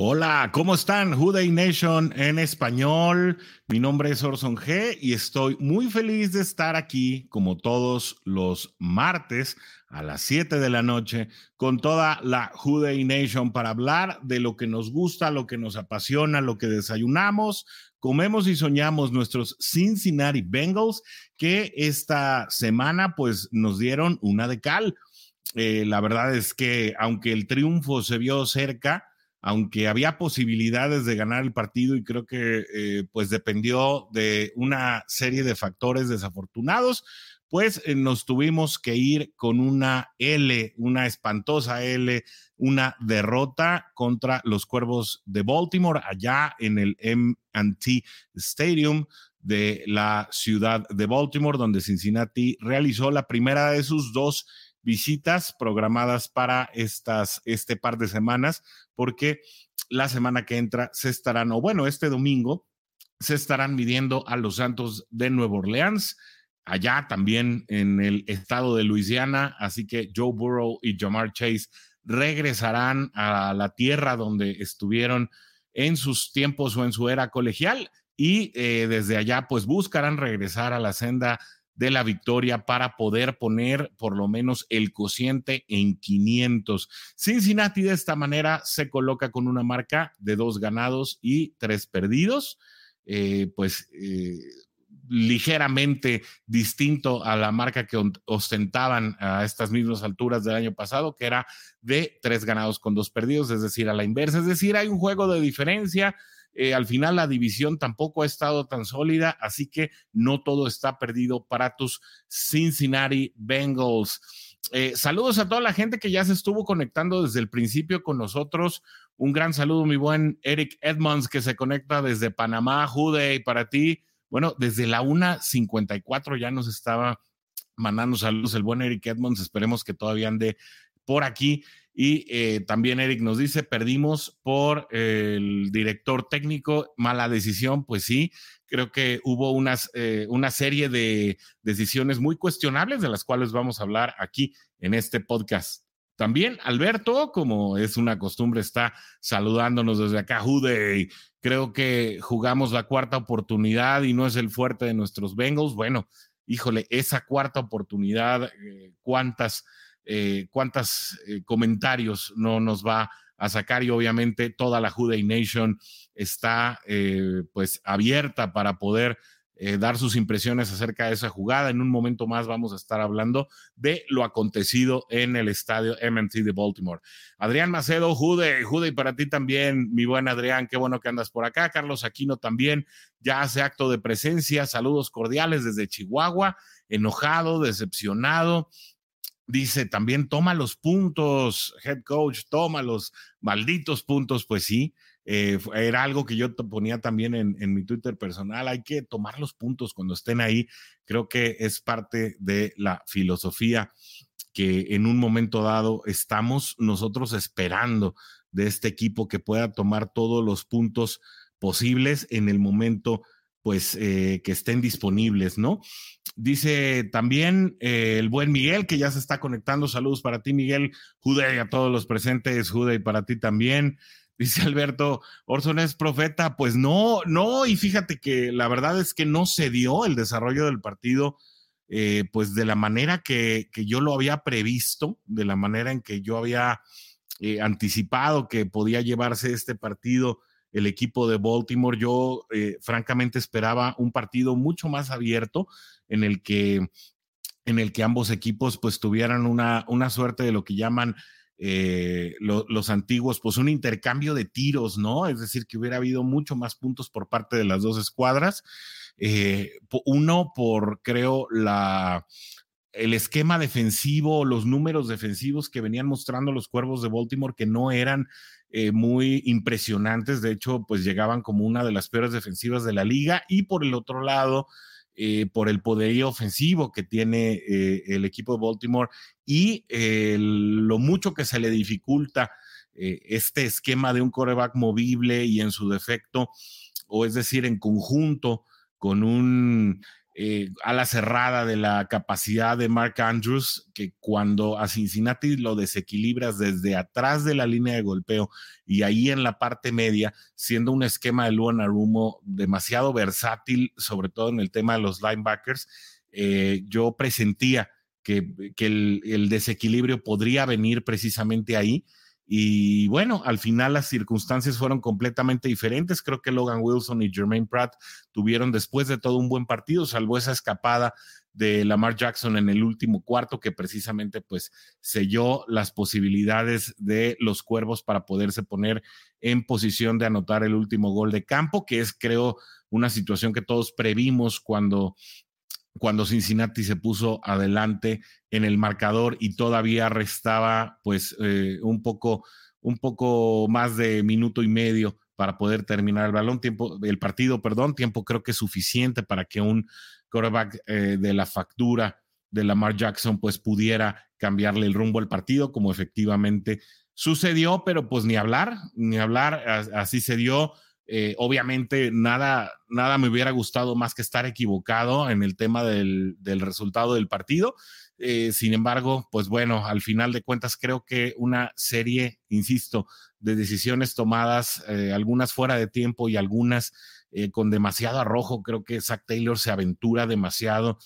Hola, ¿cómo están? Houday Nation en español. Mi nombre es Orson G y estoy muy feliz de estar aquí como todos los martes a las 7 de la noche con toda la Houday Nation para hablar de lo que nos gusta, lo que nos apasiona, lo que desayunamos, comemos y soñamos nuestros Cincinnati Bengals que esta semana pues nos dieron una de cal. Eh, la verdad es que aunque el triunfo se vio cerca, aunque había posibilidades de ganar el partido y creo que eh, pues dependió de una serie de factores desafortunados, pues eh, nos tuvimos que ir con una L, una espantosa L, una derrota contra los Cuervos de Baltimore allá en el MT Stadium de la ciudad de Baltimore, donde Cincinnati realizó la primera de sus dos visitas programadas para estas, este par de semanas, porque la semana que entra se estarán, o bueno, este domingo, se estarán midiendo a los Santos de Nueva Orleans, allá también en el estado de Luisiana, así que Joe Burrow y Jamar Chase regresarán a la tierra donde estuvieron en sus tiempos o en su era colegial y eh, desde allá pues buscarán regresar a la senda de la victoria para poder poner por lo menos el cociente en 500. Cincinnati de esta manera se coloca con una marca de dos ganados y tres perdidos, eh, pues eh, ligeramente distinto a la marca que ostentaban a estas mismas alturas del año pasado, que era de tres ganados con dos perdidos, es decir, a la inversa, es decir, hay un juego de diferencia eh, al final la división tampoco ha estado tan sólida, así que no todo está perdido para tus Cincinnati Bengals. Eh, saludos a toda la gente que ya se estuvo conectando desde el principio con nosotros. Un gran saludo, mi buen Eric Edmonds, que se conecta desde Panamá, Jude, y para ti. Bueno, desde la 1.54 ya nos estaba mandando saludos el buen Eric Edmonds. Esperemos que todavía ande por aquí. Y eh, también Eric nos dice, perdimos por el director técnico, mala decisión, pues sí, creo que hubo unas, eh, una serie de decisiones muy cuestionables de las cuales vamos a hablar aquí en este podcast. También Alberto, como es una costumbre, está saludándonos desde acá, Jude. Creo que jugamos la cuarta oportunidad y no es el fuerte de nuestros Bengals. Bueno, híjole, esa cuarta oportunidad, eh, ¿cuántas? Eh, cuántos eh, comentarios no nos va a sacar y obviamente toda la Juday Nation está eh, pues abierta para poder dar sus impresiones acerca de esa jugada. En un momento más vamos a estar hablando de lo acontecido en el estadio MMT de Baltimore. Adrián Macedo, Jude, Jude, y para ti también, mi buen Adrián, qué bueno que andas por acá. Carlos Aquino también ya hace acto de presencia. Saludos cordiales desde Chihuahua, enojado, decepcionado Dice también, toma los puntos, head coach, toma los malditos puntos. Pues sí, eh, era algo que yo ponía también en, en, mi Twitter personal. Hay que tomar los puntos cuando estén ahí. Creo que es parte de la filosofía que en un momento dado estamos nosotros esperando de este equipo que pueda tomar todos los puntos posibles en el momento pues eh, que estén disponibles, ¿no? Dice también eh, el buen Miguel que ya se está conectando. Saludos para ti, Miguel. Jude y a todos los presentes. Jude y para ti también. Dice Alberto, Orson es profeta. Pues no, no. Y fíjate que la verdad es que no se dio el desarrollo del partido, eh, pues de la manera que, que, yo lo había previsto, de la manera en que yo había anticipado que podía llevarse este partido el equipo de Baltimore. Yo eh, francamente esperaba un partido mucho más abierto en el que, en el que ambos equipos pues tuvieran una, una suerte de lo que llaman eh, lo, los antiguos, pues un intercambio de tiros, ¿no? Es decir, que hubiera habido mucho más puntos por parte de las dos escuadras. Eh, uno por, creo, la el esquema defensivo, los números defensivos que venían mostrando los cuervos de Baltimore, que no eran eh, muy impresionantes, de hecho, pues llegaban como una de las peores defensivas de la liga, y por el otro lado, eh, por el poderío ofensivo que tiene eh, el equipo de Baltimore y lo mucho que se le dificulta este esquema de un coreback movible y en su defecto, o es decir, en conjunto con un eh, a la cerrada de la capacidad de Mark Andrews, que cuando a Cincinnati lo desequilibras desde atrás de la línea de golpeo y ahí en la parte media, siendo un esquema de Luan Arumo demasiado versátil, sobre todo en el tema de los linebackers, eh, yo presentía que, el, desequilibrio podría venir precisamente ahí y bueno, al final las circunstancias fueron completamente diferentes. Creo que Logan Wilson y Jermaine Pratt tuvieron después de todo un buen partido, salvo esa escapada de Lamar Jackson en el último cuarto que precisamente pues selló las posibilidades de los cuervos para poderse poner en posición de anotar el último gol de campo, que es creo una situación que todos previmos cuando cuando Cincinnati se puso adelante en el marcador y todavía restaba pues eh, un poco un poco más de minuto y medio para poder terminar el balón, tiempo, el partido, perdón, tiempo creo que suficiente para que un quarterback eh, de la factura de Lamar Jackson pues pudiera cambiarle el rumbo al partido, como efectivamente sucedió, pero pues ni hablar, ni hablar, así se dio. Eh, obviamente, nada, nada me hubiera gustado más que estar equivocado en el tema del, resultado del partido. Eh, sin embargo, pues bueno, al final de cuentas creo que una serie, insisto, de decisiones tomadas, eh, algunas fuera de tiempo y algunas con demasiado arrojo, creo que Zach Taylor se aventura demasiado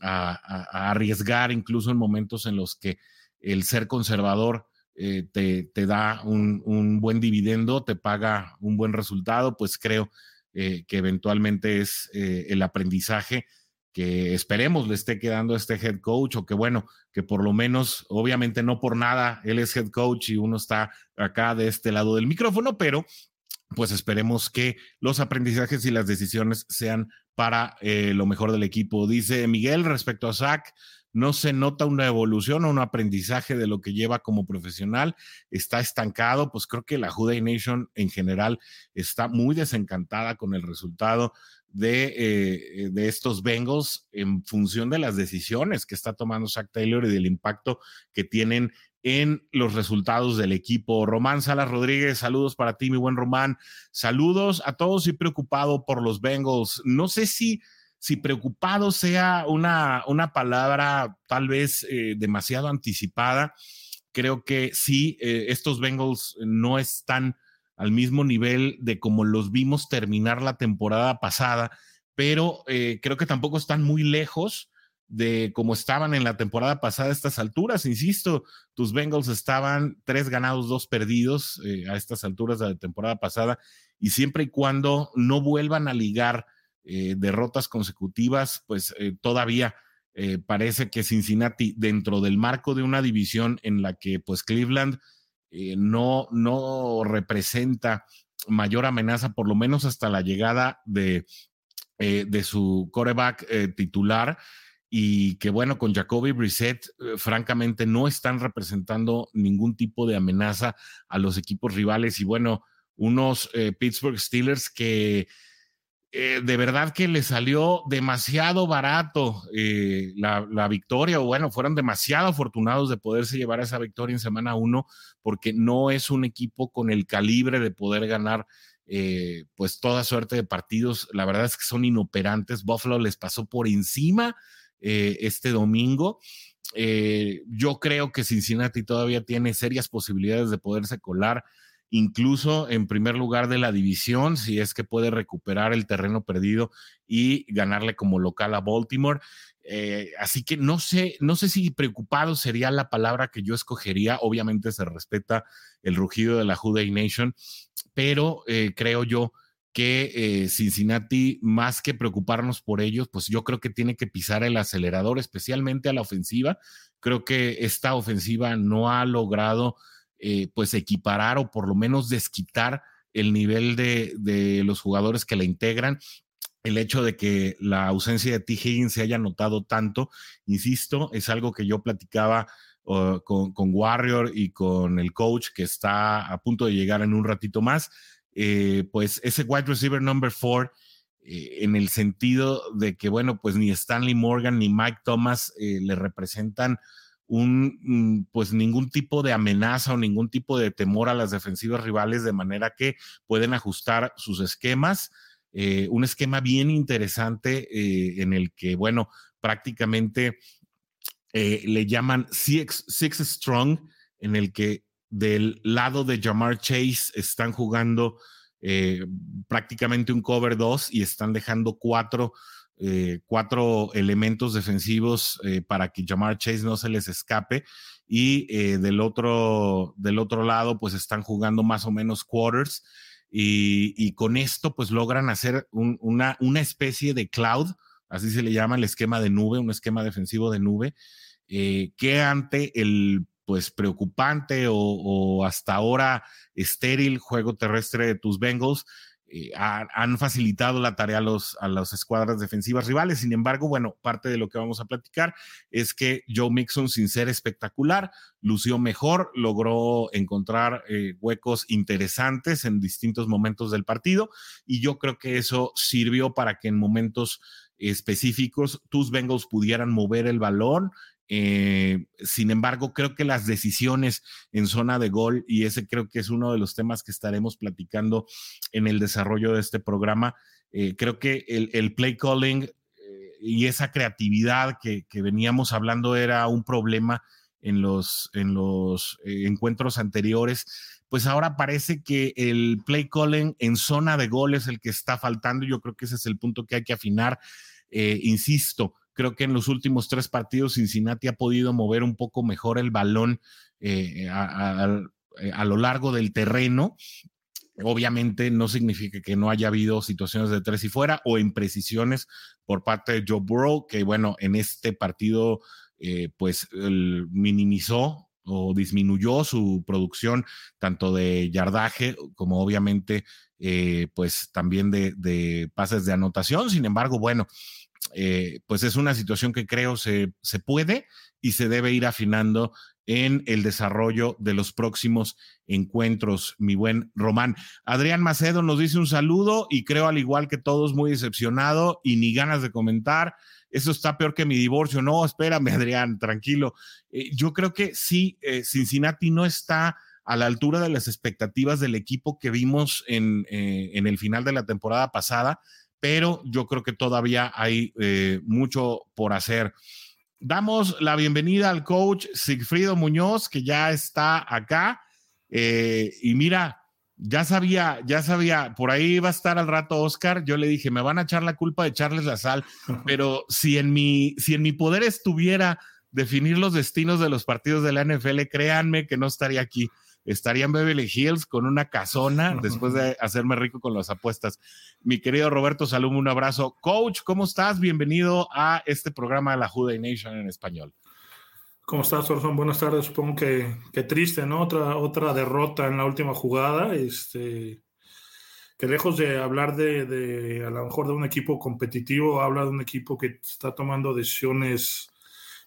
a arriesgar, incluso en momentos en los que el ser conservador eh, te, da un, buen dividendo, te paga un buen resultado, pues creo eh, que eventualmente es eh, el aprendizaje que esperemos le esté quedando a este head coach o que bueno, que por lo menos, obviamente no por nada, él es head coach y uno está acá de este lado del micrófono, pero pues esperemos que los aprendizajes y las decisiones sean para lo mejor del equipo. Dice Miguel respecto a Zach, no se nota una evolución o un aprendizaje de lo que lleva como profesional, está estancado, pues creo que la Juday Nation en general está muy desencantada con el resultado de, eh, de, estos Bengals en función de las decisiones que está tomando Zach Taylor y del impacto que tienen en los resultados del equipo. Román Salas Rodríguez, saludos para ti, mi buen Román. Saludos a todos y preocupado por los Bengals. No sé si si preocupado sea una, una palabra tal vez eh, demasiado anticipada, creo que sí, eh, estos Bengals no están al mismo nivel de como los vimos terminar la temporada pasada, pero eh, creo que tampoco están muy lejos de como estaban en la temporada pasada a estas alturas. Insisto, tus Bengals estaban tres ganados, dos perdidos a estas alturas de la temporada pasada, y siempre y cuando no vuelvan a ligar eh, derrotas consecutivas, pues eh, todavía eh, parece que Cincinnati, dentro del marco de una división en la que pues Cleveland no, no representa mayor amenaza, por lo menos hasta la llegada de, de su coreback titular, y que bueno, con Jacoby Brissett, francamente, no están representando ningún tipo de amenaza a los equipos rivales. Y bueno, unos Pittsburgh Steelers que eh, de verdad que le salió demasiado barato eh, la, victoria, o bueno, fueron demasiado afortunados de poderse llevar esa victoria en semana uno, porque no es un equipo con el calibre de poder ganar eh, pues toda suerte de partidos. La verdad es que son inoperantes. Buffalo les pasó por encima este domingo. yo creo que Cincinnati todavía tiene serias posibilidades de poderse colar incluso en primer lugar de la división, si es que puede recuperar el terreno perdido y ganarle como local a Baltimore. Eh, así que no sé, no sé si preocupado sería la palabra que yo escogería. Obviamente se respeta el rugido de la Juday Nation, pero eh, creo yo que eh, Cincinnati, más que preocuparnos por ellos, pues yo creo que tiene que pisar el acelerador, especialmente a la ofensiva. Creo que esta ofensiva no ha logrado eh, pues equiparar o por lo menos desquitar el nivel de, los jugadores que la integran. el hecho de que la ausencia de T. Higgins se haya notado tanto, insisto, es algo que yo platicaba con, Warrior y con el coach que está a punto de llegar en un ratito más. Eh, pues ese wide receiver number four, eh, en el sentido de que, bueno, pues ni Stanley Morgan ni Mike Thomas le representan un, mm, pues ningún tipo de amenaza o ningún tipo de temor a las defensivas rivales, de manera que pueden ajustar sus esquemas eh, un esquema bien interesante eh, en el que, bueno, prácticamente eh, le llaman six, Strong, en el que del lado de Jamar Chase están jugando prácticamente un cover 2 y están dejando cuatro, cuatro elementos defensivos para que Jamar Chase no se les escape. Y del, otro, del otro lado, pues están jugando más o menos quarters. Y, con esto pues logran hacer una, una especie de cloud, así se le llama el esquema de nube, un esquema defensivo de nube, eh, que ante el pues preocupante o, hasta ahora estéril juego terrestre de tus Bengals, eh, han, facilitado la tarea a, los, las escuadras defensivas rivales. Sin embargo, bueno, parte de lo que vamos a platicar es que Joe Mixon, sin ser espectacular, lució mejor, logró encontrar eh, huecos interesantes en distintos momentos del partido y yo creo que eso sirvió para que en momentos específicos tus Bengals pudieran mover el balón eh, sin embargo, creo que las decisiones en zona de gol, y ese creo que es uno de los temas que estaremos platicando en el desarrollo de este programa, eh, creo que el, play calling eh, y esa creatividad que, veníamos hablando era un problema en los, en los encuentros anteriores. Pues ahora parece que el play calling en zona de gol es el que está faltando. Yo creo que ese es el punto que hay que afinar. insisto, Creo que en los últimos tres partidos Cincinnati ha podido mover un poco mejor el balón eh, eh, a, lo largo del terreno. Obviamente no significa que no haya habido situaciones de tres y fuera o imprecisiones por parte de Joe Burrow, que bueno, en este partido eh, pues minimizó o disminuyó su producción tanto de yardaje como obviamente pues también de, de, pases de anotación. Sin embargo, bueno, eh, pues es una situación que creo se, se puede y se debe ir afinando en el desarrollo de los próximos encuentros, mi buen Román. Adrián Macedo nos dice un saludo y creo al igual que todos muy decepcionado y ni ganas de comentar. Eso está peor que mi divorcio. No, espérame, Adrián, tranquilo. Eh, yo creo que sí, eh, Cincinnati no está a la altura de las expectativas del equipo que vimos en, en el final de la temporada pasada pero yo creo que todavía hay eh, mucho por hacer. Damos la bienvenida al coach Sigfrido Muñoz, que ya está acá. Eh, y mira, ya sabía, ya sabía, por ahí va a estar al rato Oscar. Yo le dije, me van a echar la culpa de echarles la sal, pero si en mi, si en mi poder estuviera definir los destinos de los partidos de la NFL, créanme que no estaría aquí estaría en Beverly Hills con una casona después de hacerme rico con las apuestas. Mi querido Roberto Salum, un abrazo. Coach, ¿cómo estás? Bienvenido a este programa de la Juday Nation en español. ¿Cómo estás, Orson? Buenas tardes. Supongo que, que, triste, ¿no? Otra, otra derrota en la última jugada. Este, que lejos de hablar de, de, a lo mejor de un equipo competitivo, habla de un equipo que está tomando decisiones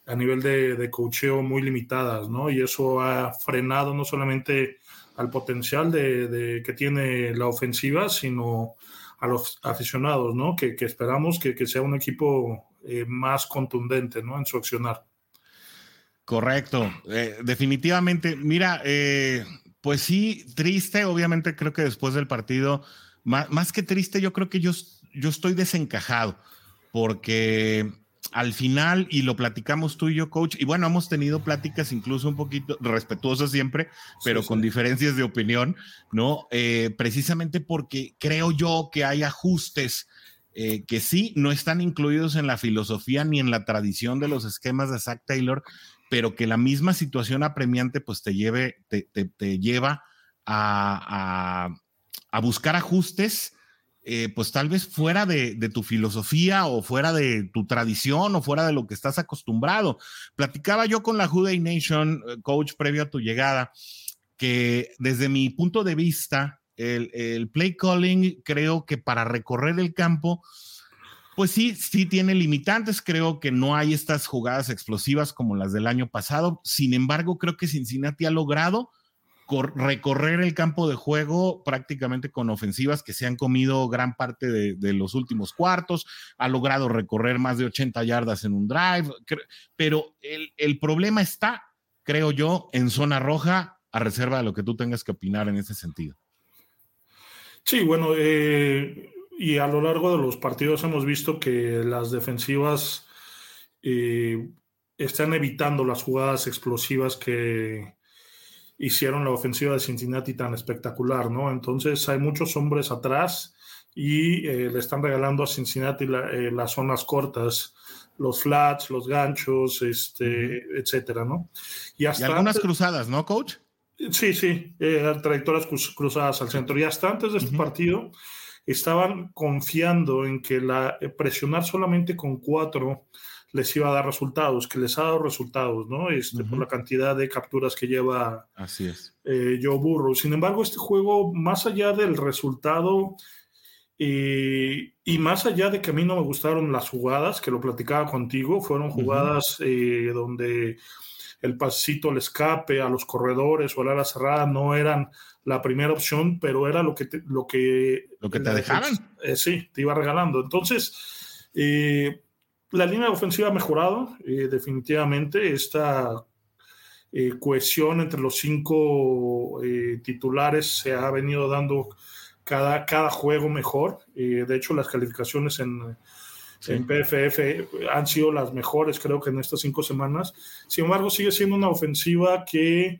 a nivel de, de cocheo muy limitadas, ¿no? Y eso ha frenado no solamente al potencial de, que tiene la ofensiva, sino a los aficionados, ¿no? Que, esperamos que, sea un equipo eh, más contundente, ¿no? En su accionar. Correcto, eh, definitivamente. Mira, eh, pues sí, triste, obviamente creo que después del partido, más, más que triste, yo creo que yo, yo estoy desencajado, porque al final, y lo platicamos tú y yo, coach, y bueno, hemos tenido pláticas incluso un poquito respetuosas siempre, pero con diferencias de opinión, ¿no? Eh, precisamente porque creo yo que hay ajustes eh, que sí no están incluidos en la filosofía ni en la tradición de los esquemas de Zach Taylor, pero que la misma situación apremiante pues te, lleve, te, lleva a, a buscar ajustes eh, pues tal vez fuera de, tu filosofía o fuera de tu tradición o fuera de lo que estás acostumbrado. Platicaba yo con la Juday Nation, eh, coach, previo a tu llegada, que desde mi punto de vista, el, play calling creo que para recorrer el campo Pues sí, sí tiene limitantes. Creo que no hay estas jugadas explosivas como las del año pasado. Sin embargo, creo que Cincinnati ha logrado recorrer el campo de juego prácticamente con ofensivas que se han comido gran parte de, los últimos cuartos, ha logrado recorrer más de 80 yardas en un drive, pero el, problema está, creo yo, en zona roja, a reserva de lo que tú tengas que opinar en ese sentido. Sí, bueno, eh, y a lo largo de los partidos hemos visto que las defensivas eh, están evitando las jugadas explosivas que, hicieron la ofensiva de Cincinnati tan espectacular, ¿no? Entonces hay muchos hombres atrás y eh, le están regalando a Cincinnati eh, las zonas cortas, los flats, los ganchos, este, etcétera, ¿no? Y, hasta algunas cruzadas, ¿no, coach? Sí, sí, eh, trayectorias cruzadas al centro. Y hasta antes de este partido estaban confiando en que la, presionar solamente con cuatro les iba a dar resultados, que les ha dado resultados, ¿no? Este, Por la cantidad de capturas que lleva Así es. Eh, Joe Burrow. Sin embargo, este juego, más allá del resultado eh, y más allá de que a mí no me gustaron las jugadas, que lo platicaba contigo, fueron jugadas eh, donde el pasito al escape, a los corredores o a la ala cerrada no eran la primera opción, pero era lo que te, lo que, ¿Lo que te dejaban. sí, te iba regalando. Entonces, la línea ofensiva ha mejorado, eh, definitivamente. Esta eh, cohesión entre los cinco eh, titulares se ha venido dando cada, cada juego mejor. de hecho, las calificaciones en, en, PFF han sido las mejores, creo que en estas cinco semanas. Sin embargo, sigue siendo una ofensiva que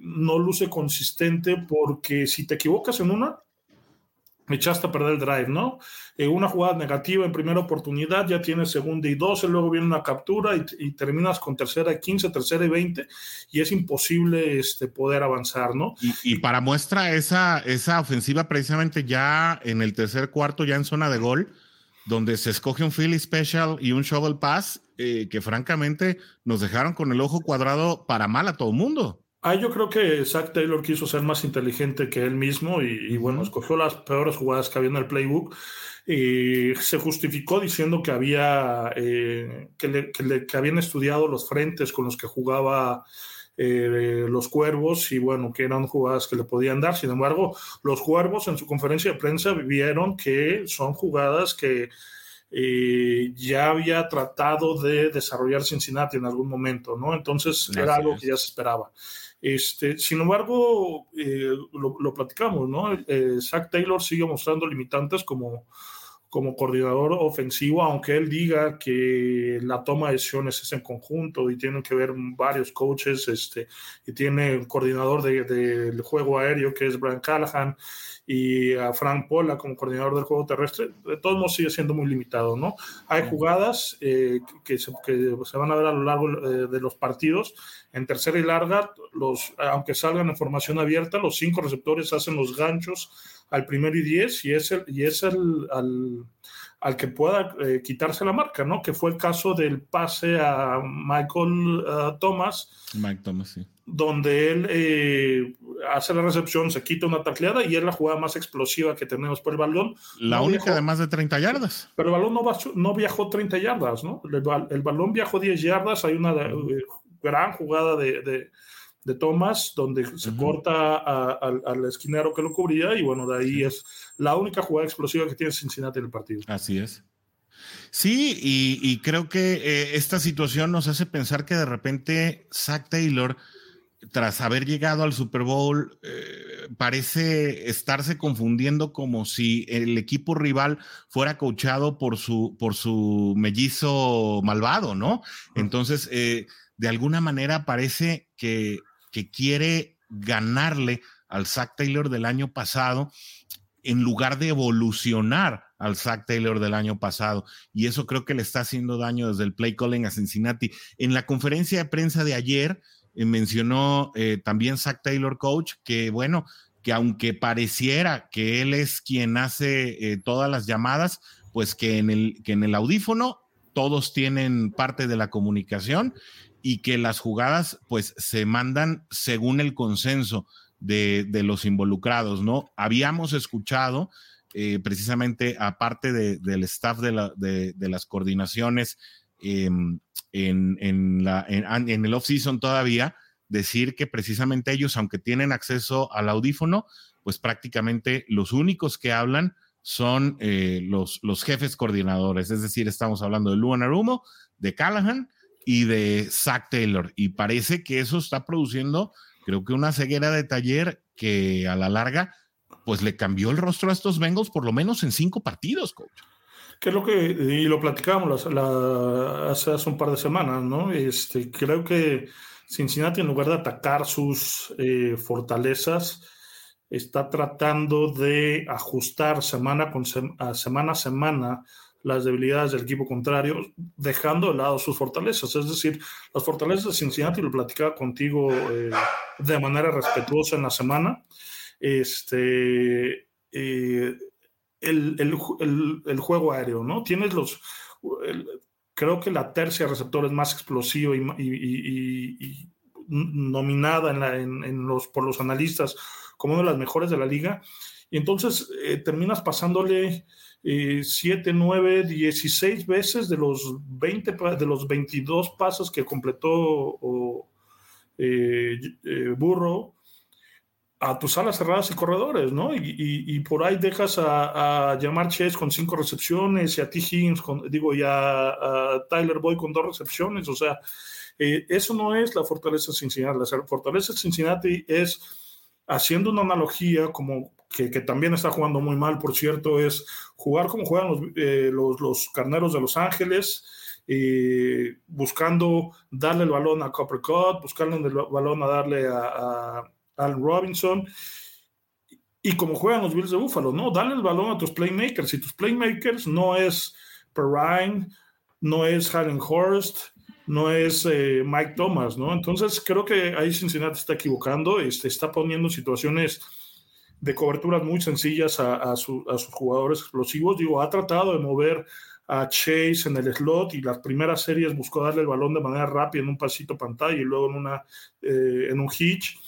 no luce consistente porque si te equivocas en una, echaste a perder el drive, ¿no? Eh, una jugada negativa en primera oportunidad, ya tienes segunda y 12, luego viene una captura y, terminas con tercera y 15, tercera y 20, y es imposible este, poder avanzar, ¿no? Y, para muestra esa, esa ofensiva precisamente ya en el tercer cuarto, ya en zona de gol, donde se escoge un Philly Special y un Shovel Pass, eh, que francamente nos dejaron con el ojo cuadrado para mal a todo el mundo. Ah, yo creo que Zach Taylor quiso ser más inteligente que él mismo y, bueno, escogió las peores jugadas que había en el playbook y se justificó diciendo que había eh, que, habían estudiado los frentes con los que jugaba eh, los cuervos y bueno, que eran jugadas que le podían dar. Sin embargo, los cuervos en su conferencia de prensa vieron que son jugadas que eh, ya había tratado de desarrollar Cincinnati en algún momento, ¿no? Entonces era algo que ya se esperaba. Este, sin embargo, eh, lo, platicamos, ¿no? Eh, Zach Taylor sigue mostrando limitantes como, como coordinador ofensivo, aunque él diga que la toma de decisiones es en conjunto y tienen que ver varios coaches, este, y tiene un coordinador del de, juego aéreo que es Brian Callahan, y a Frank Pola como coordinador del juego terrestre, de todos modos sigue siendo muy limitado, ¿no? Hay jugadas eh, que, se, que, se, van a ver a lo largo eh, de los partidos. En tercera y larga, los, aunque salgan en formación abierta, los cinco receptores hacen los ganchos al primero y diez y es el, y es el al, al que pueda eh, quitarse la marca, ¿no? Que fue el caso del pase a Michael Thomas. Mike Thomas, sí donde él eh, hace la recepción, se quita una tacleada y es la jugada más explosiva que tenemos por el balón. La única de más de 30 yardas. Pero el balón no, no viajó 30 yardas, ¿no? El, balón viajó 10 yardas, hay una eh, gran jugada de, de, Thomas donde se corta al esquinero que lo cubría y bueno, de ahí es la única jugada explosiva que tiene Cincinnati en el partido. Así es. Sí, y, creo que eh, esta situación nos hace pensar que de repente Zach Taylor tras haber llegado al Super Bowl, eh, parece estarse confundiendo como si el equipo rival fuera coachado por su, por su mellizo malvado, ¿no? Entonces, eh, de alguna manera parece que, que quiere ganarle al Zach Taylor del año pasado en lugar de evolucionar al Zach Taylor del año pasado. Y eso creo que le está haciendo daño desde el play calling a Cincinnati. En la conferencia de prensa de ayer, eh, mencionó eh, también Zach Taylor, coach, que bueno, que aunque pareciera que él es quien hace eh, todas las llamadas, pues que en, el, que en el audífono todos tienen parte de la comunicación y que las jugadas pues se mandan según el consenso de, de los involucrados, ¿no? Habíamos escuchado eh, precisamente aparte del staff de, las coordinaciones em, en, en, la, en, el off-season todavía, decir que precisamente ellos, aunque tienen acceso al audífono, pues prácticamente los únicos que hablan son eh, los, los jefes coordinadores, es decir, estamos hablando de Luan Arumo, de Callahan y de Zach Taylor, y parece que eso está produciendo, creo que una ceguera de taller que a la larga pues le cambió el rostro a estos Bengals por lo menos en cinco partidos, coach. Que es lo que, y lo platicábamos hace, un par de semanas, ¿no? Este, creo que Cincinnati, en lugar de atacar sus eh, fortalezas, está tratando de ajustar semana, con semana a semana las debilidades del equipo contrario, dejando de lado sus fortalezas. Es decir, las fortalezas de Cincinnati, lo platicaba contigo eh, de manera respetuosa en la semana, este, eh, el, el, juego aéreo, ¿no? Tienes los, creo que la tercia receptor es más explosiva y, nominada en los, por los analistas como una de las mejores de la liga. Entonces eh, terminas pasándole 7, 9, 16 veces de los 20, de los 22 pasos que completó eh, Burro a tus alas cerradas y corredores, ¿no? Y, por ahí dejas a, a Jamar Chase con cinco recepciones y a T. Higgins, con, digo, y a, Tyler Boyd con dos recepciones. O sea, eh, eso no es la fortaleza de Cincinnati. La fortaleza de Cincinnati es, haciendo una analogía, como que, también está jugando muy mal, por cierto, es jugar como juegan los, eh, los, carneros de Los Ángeles. Eh, buscando darle el balón a Copper Cut, buscando el balón a darle a al Robinson. Y como juegan los Bills de Buffalo, ¿no? Dale el balón a tus playmakers. Y tus playmakers no es Perrine, no es Allen Horst, no es eh, Mike Thomas, ¿no? Entonces creo que ahí Cincinnati está equivocando, este, está poniendo situaciones de coberturas muy sencillas a, sus jugadores explosivos. Digo, ha tratado de mover a Chase en el slot y las primeras series buscó darle el balón de manera rápida en un pasito pantalla y luego en, una, eh, en un hitch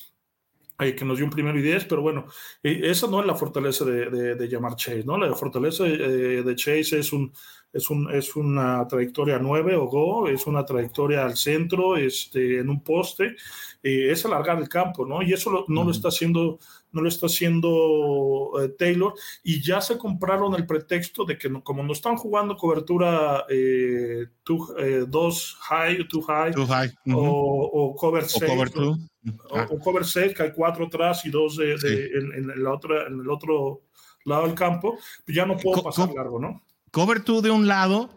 eh, que nos dio un primero y diez, pero bueno, eh, esa no es la fortaleza de, de, de llamar Chase, ¿no? La fortaleza eh, de Chase es, un, es, un, es una trayectoria nueve o go, es una trayectoria al centro, este, en un poste, es alargar el campo, ¿no? Y eso no lo está haciendo no lo está haciendo eh, Taylor y ya se compraron el pretexto de que como no están jugando cobertura 2 eh, eh, high, too high, o, cover 6 o, cover 6 que hay cuatro atrás y dos de, en, la otra, en el otro lado del campo, pues ya no puedo pasar largo, ¿no? Cover 2 de un lado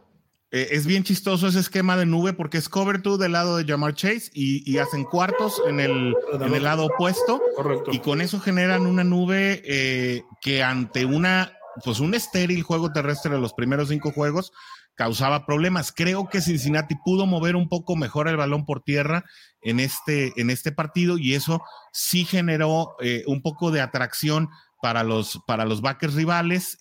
eh, es bien chistoso ese esquema de nube porque es cover two del lado de Jamar Chase y, hacen cuartos en el, en el, lado opuesto. Correcto. Y con eso generan una nube eh, que ante una, pues un estéril juego terrestre de los primeros cinco juegos causaba problemas. Creo que Cincinnati pudo mover un poco mejor el balón por tierra en este, en este partido y eso sí generó eh, un poco de atracción para los, para los backers rivales.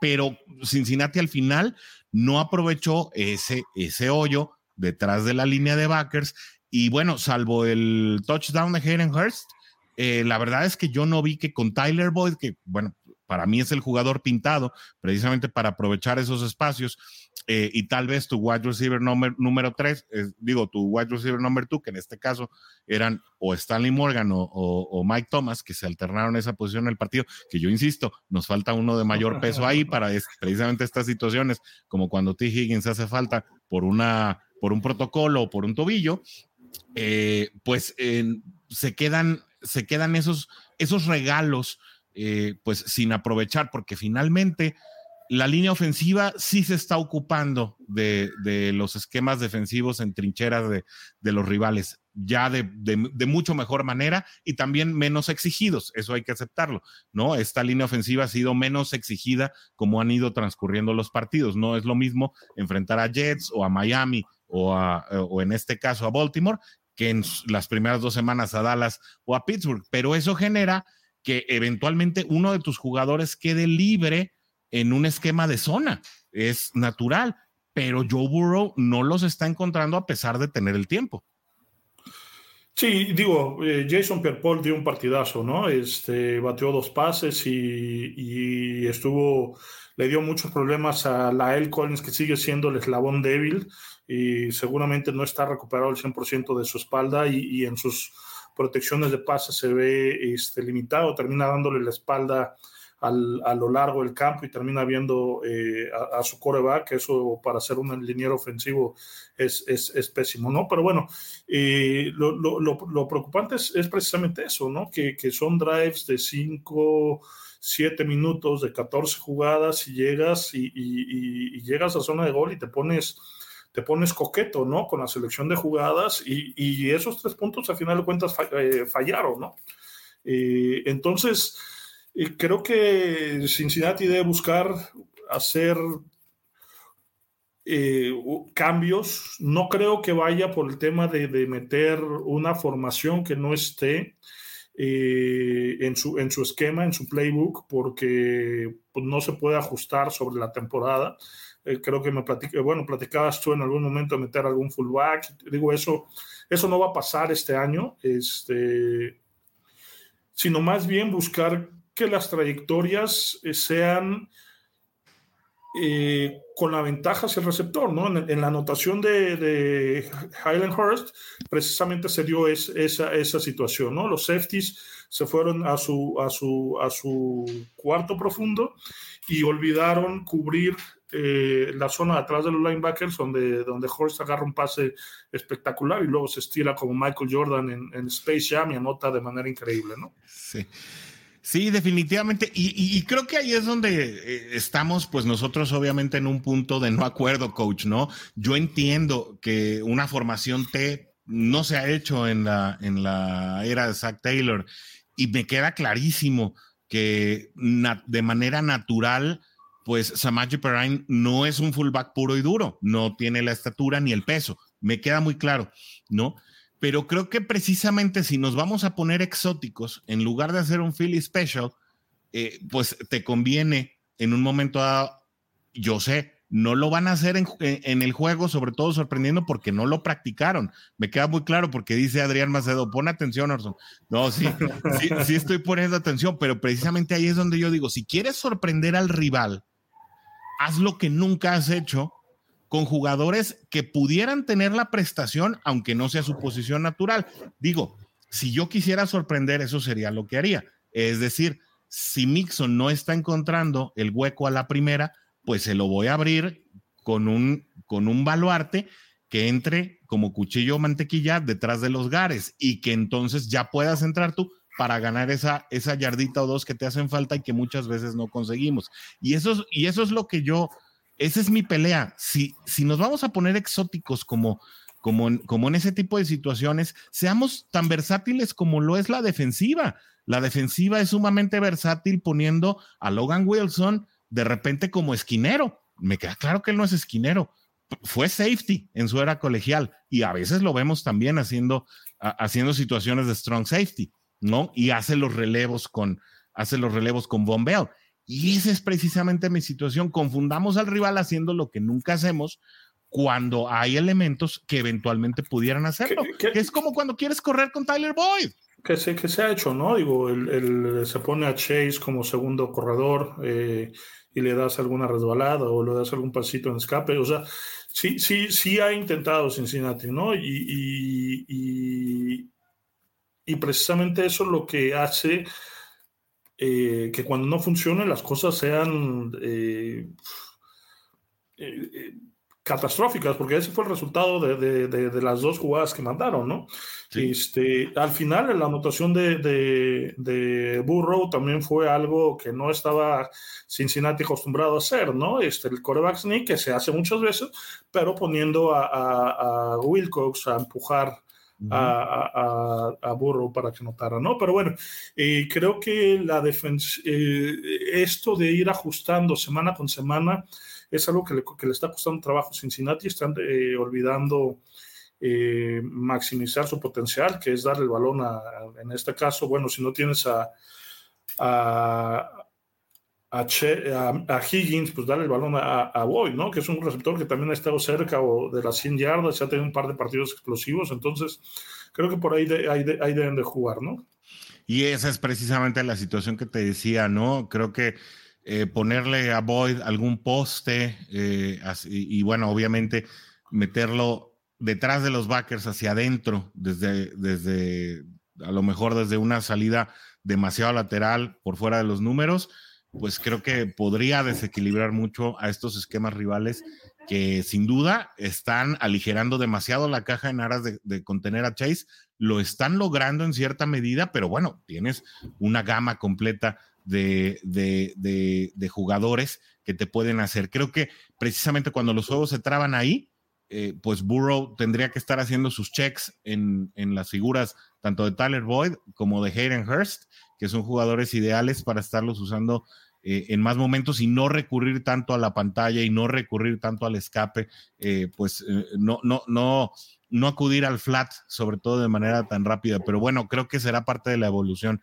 Pero Cincinnati al final no aprovechó ese, ese hoyo detrás de la línea de backers. Y bueno, salvo el touchdown de Hayden Hurst, eh, la verdad es que yo no vi que con Tyler Boyd, que bueno, para mí es el jugador pintado precisamente para aprovechar esos espacios, eh, y tal vez tu wide receiver número 3, digo, tu wide receiver número 2, que en este caso eran o Stanley Morgan o, Mike Thomas, que se alternaron esa posición en el partido, que yo insisto, nos falta uno de mayor peso ahí para precisamente estas situaciones, como cuando T. Higgins hace falta por, una, por un protocolo o por un tobillo, eh, pues se, quedan, se quedan esos, esos regalos eh, pues sin aprovechar, porque finalmente la línea ofensiva sí se está ocupando de, los esquemas defensivos en trincheras de, los rivales, ya de, mucho mejor manera y también menos exigidos, eso hay que aceptarlo, ¿no? Esta línea ofensiva ha sido menos exigida como han ido transcurriendo los partidos, no es lo mismo enfrentar a Jets o a Miami o, o en este caso a Baltimore que en las primeras dos semanas a Dallas o a Pittsburgh, pero eso genera que eventualmente uno de tus jugadores quede libre en un esquema de zona. Es natural, pero Joe Burrow no los está encontrando a pesar de tener el tiempo. Sí, digo, eh, Jason Pierre-Paul dio un partidazo, ¿no? Este, bateó dos pases y, estuvo, le dio muchos problemas a la El Collins, que sigue siendo el eslabón débil y seguramente no está recuperado el 100% de su espalda y, en sus protecciones de pases se ve este, limitado, termina dándole la espalda al, a lo largo del campo y termina viendo eh, a, a, su coreback, eso para ser un liniero ofensivo es, es, es pésimo, ¿no? Pero bueno, eh, lo, lo, lo, preocupante es, es, precisamente eso, ¿no? Que, que son drives de 5, 7 minutos, de 14 jugadas y llegas y, y, y, llegas a zona de gol y te pones te pones coqueto, ¿no? Con la selección de jugadas y, esos tres puntos al final de cuentas eh, fallaron, ¿no? Eh, entonces, creo que Cincinnati debe buscar hacer eh, cambios. No creo que vaya por el tema de, meter una formación que no esté eh, en, su, en su esquema, en su playbook, porque pues, no se puede ajustar sobre la temporada. Eh, creo que me platicé, bueno, platicabas tú en algún momento meter algún fullback. Digo, eso, eso no va a pasar este año, este, sino más bien buscar que las trayectorias eh, sean eh, con la ventaja hacia el receptor, ¿no? En, en la anotación de, de, Highland Hurst, precisamente se dio es, esa, esa, situación, ¿no? Los safeties se fueron a su, a su, a su cuarto profundo y olvidaron cubrir eh, la zona de atrás de los linebackers, donde, donde Hurst agarra un pase espectacular y luego se estira como Michael Jordan en, Space Jam y anota de manera increíble, ¿no? Sí. Sí, definitivamente. Y, y, y, creo que ahí es donde eh, estamos, pues nosotros obviamente en un punto de no acuerdo, coach, ¿no? Yo entiendo que una formación T no se ha hecho en la, en la era de Zach Taylor y me queda clarísimo que de manera natural, pues Samaji Perrine no es un fullback puro y duro, no tiene la estatura ni el peso, me queda muy claro, ¿no? pero creo que precisamente si nos vamos a poner exóticos, en lugar de hacer un Philly Special, eh, pues te conviene en un momento dado, yo sé, no lo van a hacer en, el juego, sobre todo sorprendiendo porque no lo practicaron. Me queda muy claro porque dice Adrián Macedo, pon atención, Orson. No, sí, sí, sí estoy poniendo atención, pero precisamente ahí es donde yo digo, si quieres sorprender al rival, haz lo que nunca has hecho con jugadores que pudieran tener la prestación, aunque no sea su posición natural. Digo, si yo quisiera sorprender, eso sería lo que haría. Es decir, si Mixon no está encontrando el hueco a la primera, pues se lo voy a abrir con un, con un baluarte que entre como cuchillo mantequilla detrás de los gares y que entonces ya puedas entrar tú para ganar esa, esa yardita o dos que te hacen falta y que muchas veces no conseguimos. Y eso es, y eso es lo que yo esa es mi pelea. Si, si nos vamos a poner exóticos como, como, en, como en ese tipo de situaciones, seamos tan versátiles como lo es la defensiva. La defensiva es sumamente versátil poniendo a Logan Wilson de repente como esquinero. Me queda claro que él no es esquinero. Fue safety en su era colegial y a veces lo vemos también haciendo, haciendo situaciones de strong safety, ¿no? Y hace los relevos con, hace los relevos con Von Bell. Y esa es precisamente mi situación. Confundamos al rival haciendo lo que nunca hacemos cuando hay elementos que eventualmente pudieran hacerlo. ¿Qué, qué? es como cuando quieres correr con Tyler Boyd. Que se, que se ha hecho, ¿no? Digo, el, el, se pone a Chase como segundo corredor eh, y le das alguna resbalada o le das algún pasito en escape. O sea, sí, sí, sí ha intentado Cincinnati, ¿no? Y, y, y, y precisamente eso es lo que hace eh, que cuando no funcione las cosas sean eh, eh, catastróficas, porque ese fue el resultado de, de, de, de, las dos jugadas que mandaron, ¿no? Sí. Este, al final, la anotación de, Burrow también fue algo que no estaba Cincinnati acostumbrado a hacer, ¿no? Este, el coreback sneak que se hace muchas veces, pero poniendo a, a, a Wilcox a empujar a, a, a, Burrow para que notara, ¿no? Pero bueno, eh, creo que la defensa, eh, esto de ir ajustando semana con semana es algo que le, que le está costando trabajo a Cincinnati, están eh, olvidando eh, maximizar su potencial, que es darle el balón a, en este caso, bueno, si no tienes a, a a, Higgins, pues darle el balón a, Boyd, ¿no? Que es un receptor que también ha estado cerca o de las 100 yardas, ha tenido un par de partidos explosivos, entonces creo que por ahí, ahí, deben de jugar, ¿no? Y esa es precisamente la situación que te decía, ¿no? Creo que eh, ponerle a Boyd algún poste eh, y, bueno, obviamente meterlo detrás de los backers hacia adentro, desde, desde a lo mejor desde una salida demasiado lateral por fuera de los números, pues creo que podría desequilibrar mucho a estos esquemas rivales que sin duda están aligerando demasiado la caja en aras de, contener a Chase. Lo están logrando en cierta medida, pero bueno, tienes una gama completa de, de, jugadores que te pueden hacer. Creo que precisamente cuando los juegos se traban ahí, eh, pues Burrow tendría que estar haciendo sus checks en, en, las figuras tanto de Tyler Boyd como de Hayden Hurst, que son jugadores ideales para estarlos usando eh, en más momentos y no recurrir tanto a la pantalla y no recurrir tanto al escape, eh, pues eh, no, no, no, no acudir al flat, sobre todo de manera tan rápida. Pero bueno, creo que será parte de la evolución.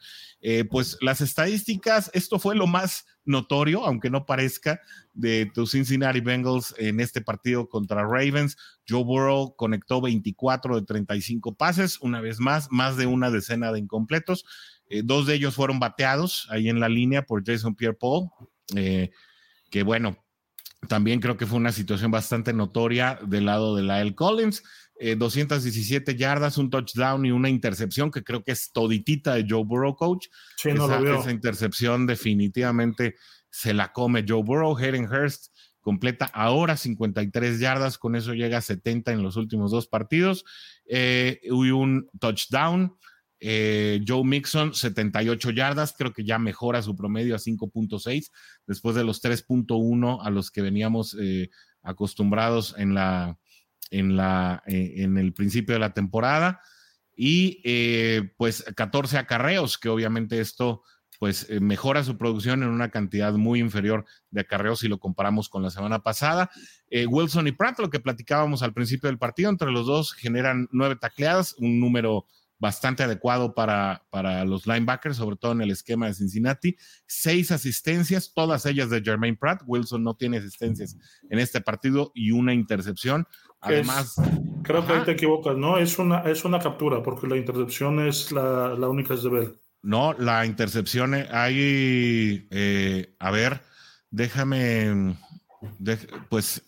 pues las estadísticas, esto fue lo más notorio, aunque no parezca, de tus Cincinnati Bengals en este partido contra Ravens. Joe Burrow conectó 24 de 35 pases, una vez más, más de una decena de incompletos. Eh, dos de ellos fueron bateados ahí en la línea por Jason Pierre Paul, eh, que bueno, también creo que fue una situación bastante notoria del lado de la El Collins. 217 eh, yardas, un touchdown y una intercepción que creo que es toditita de Joe Burrow, coach. esa, intercepción definitivamente se la come Joe Burrow. Hayden Hurst completa ahora 53 yardas, con eso llega a 70 en los últimos dos partidos. y un touchdown. Eh, Joe Mixon, 78 yardas, creo que ya mejora su promedio a 5.6 después de los 3.1 a los que veníamos eh, acostumbrados en la en la eh, en el principio de la temporada y pues 14 acarreos, que obviamente esto pues mejora su producción en una cantidad muy inferior de acarreos si lo comparamos con la semana pasada. Wilson y Pratt, lo que platicábamos al principio del partido, entre los dos generan nueve tacleadas, un número bastante adecuado para, para los linebackers, sobre todo en el esquema de Cincinnati. Seis asistencias, todas ellas de Jermaine Pratt. Wilson no tiene asistencias en este partido y una intercepción. Además, creo que ahí te equivocas, ¿no? Es una, es una captura, porque la intercepción es la, la única es de Bell. No, la intercepción hay, eh, a ver, déjame, pues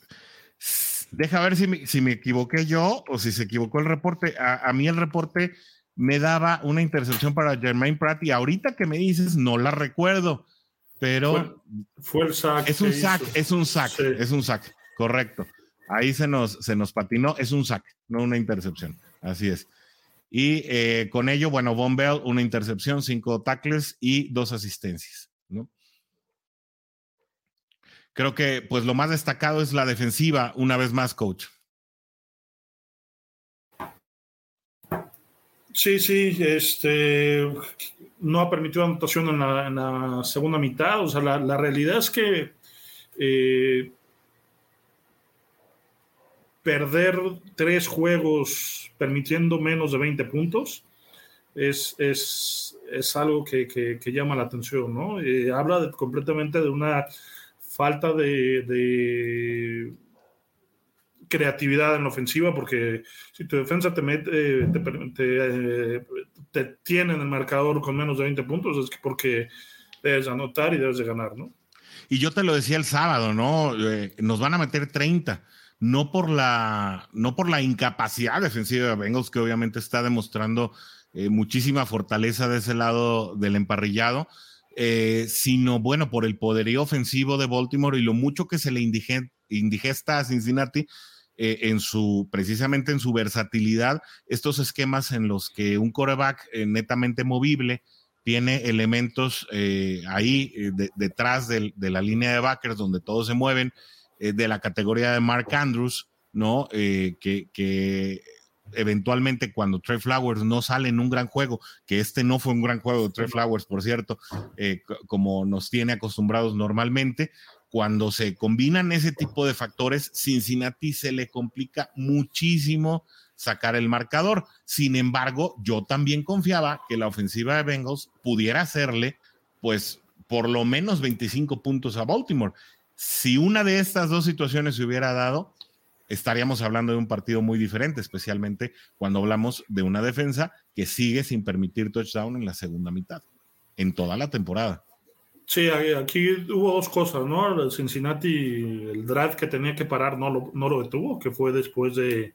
deja ver si me, si me, equivoqué yo o si se equivocó el reporte. A, a, mí el reporte me daba una intercepción para Jermaine Pratt y ahorita que me dices no la recuerdo, pero fue, el sack. Es un sack, es un sack, es un sack, correcto. Ahí se nos, se nos patinó, es un sack, no una intercepción, así es. Y eh, con ello, bueno, Von Bell, una intercepción, cinco tackles y dos asistencias, ¿no? Creo que pues lo más destacado es la defensiva, una vez más, coach. Sí, sí, este, no ha permitido anotación en la, segunda mitad. O sea, la, realidad es que eh, perder tres juegos permitiendo menos de 20 puntos es, es, algo que, llama la atención, ¿no? Eh, habla completamente de una falta de creatividad en la ofensiva, porque si tu defensa te mete, te, te, te, tiene en el marcador con menos de 20 puntos, es porque debes anotar y debes de ganar, ¿no? Y yo te lo decía el sábado, ¿no? Eh, nos van a meter 30, no por la, no por la incapacidad defensiva de Bengals, que obviamente está demostrando eh, muchísima fortaleza de ese lado del emparrillado, eh, sino bueno, por el poderío ofensivo de Baltimore y lo mucho que se le indigesta a Cincinnati eh, en su, precisamente en su versatilidad, estos esquemas en los que un coreback eh, netamente movible tiene elementos eh, ahí detrás de, la línea de backers donde todos se mueven, de la categoría de Mark Andrews, ¿no? que, que eventualmente cuando Trey Flowers no sale en un gran juego, que este no fue un gran juego de Trey Flowers, por cierto, como nos tiene acostumbrados normalmente, cuando se combinan ese tipo de factores, Cincinnati se le complica muchísimo sacar el marcador. Sin embargo, yo también confiaba que la ofensiva de Bengals pudiera hacerle, pues, por lo menos 25 puntos a Baltimore. Si una de estas dos situaciones se hubiera dado, estaríamos hablando de un partido muy diferente, especialmente cuando hablamos de una defensa que sigue sin permitir touchdown en la segunda mitad, en toda la temporada. Sí, aquí hubo dos cosas, ¿no? El Cincinnati, el drive que tenía que parar no lo, no lo detuvo, que fue después de,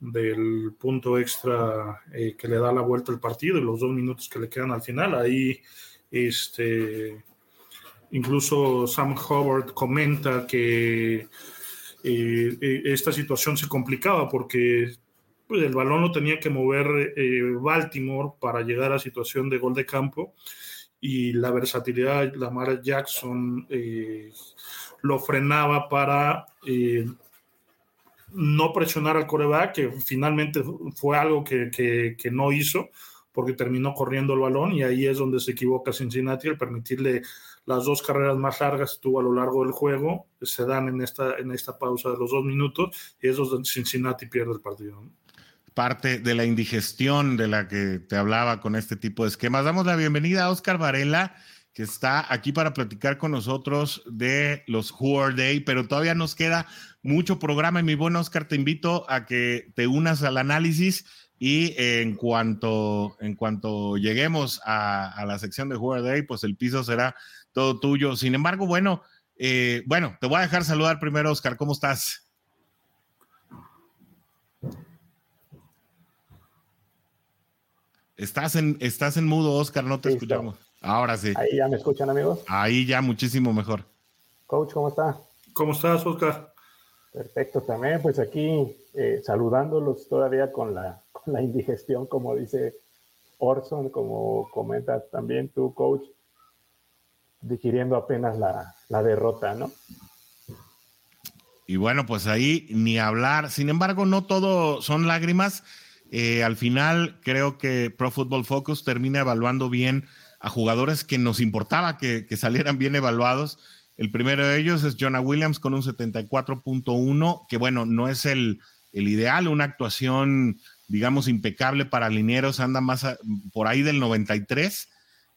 del punto extra eh, que le da la vuelta al partido y los dos minutos que le quedan al final. Ahí, este, incluso Sam Howard comenta que eh, eh, esta situación se complicaba porque pues, el balón lo tenía que mover Baltimore para llegar a situación de gol de campo y la versatilidad de Lamar Jackson lo frenaba para no presionar al coreback, que finalmente fue algo que, que, no hizo, porque terminó corriendo el balón y ahí es donde se equivoca Cincinnati al permitirle las dos carreras más largas que tuvo a lo largo del juego, se dan en esta, en esta pausa de los dos minutos y es donde Cincinnati pierde el partido. Parte de la indigestión de la que te hablaba con este tipo de esquemas. Damos la bienvenida a Oscar Varela que está aquí para platicar con nosotros de los Who Day, pero todavía nos queda mucho programa y mi buen Oscar, te invito a que te unas al análisis y en cuanto, en cuanto lleguemos a, la sección de Who Day, pues el piso será todo tuyo. Sin embargo, bueno, eh, bueno, te voy a dejar saludar primero, Oscar, ¿cómo estás? Estás en, estás en mudo, Oscar, no te escuchamos. Ahora sí. Ahí ya me escuchan, amigos. Ahí ya muchísimo mejor. Coach, ¿cómo está? ¿Cómo estás, Oscar? Perfecto, también pues aquí eh, saludándolos todavía con la, con la indigestión, como dice Orson, como comentas también tú, coach, digiriendo apenas la, la derrota, ¿no? Y bueno, pues ahí ni hablar. Sin embargo, no todo son lágrimas. Eh, al final, creo que Pro Football Focus termina evaluando bien a jugadores que nos importaba que, salieran bien evaluados. El primero de ellos es Jonah Williams con un 74.1, que bueno, no es el, ideal, una actuación, digamos, impecable para linieros, anda más por ahí del 93.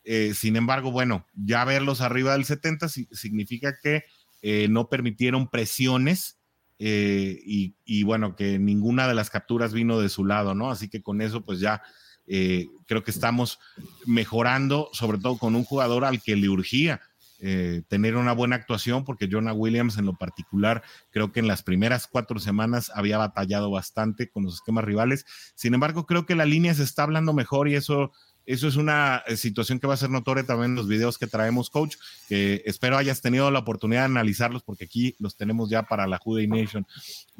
Eh, sin embargo, bueno, ya verlos arriba del 70 significa que eh, no permitieron presiones eh, y, bueno, que ninguna de las capturas vino de su lado, ¿no? Así que con eso, pues ya eh, creo que estamos mejorando, sobre todo con un jugador al que le urgía eh, tener una buena actuación, porque Jonah Williams en lo particular, creo que en las primeras cuatro semanas había batallado bastante con los esquemas rivales. Sin embargo, creo que la línea se está hablando mejor y eso eso es una eh, situación que va a ser notoria también en los videos que traemos, coach, espero hayas tenido la oportunidad de analizarlos porque aquí los tenemos ya para la Juday Nation.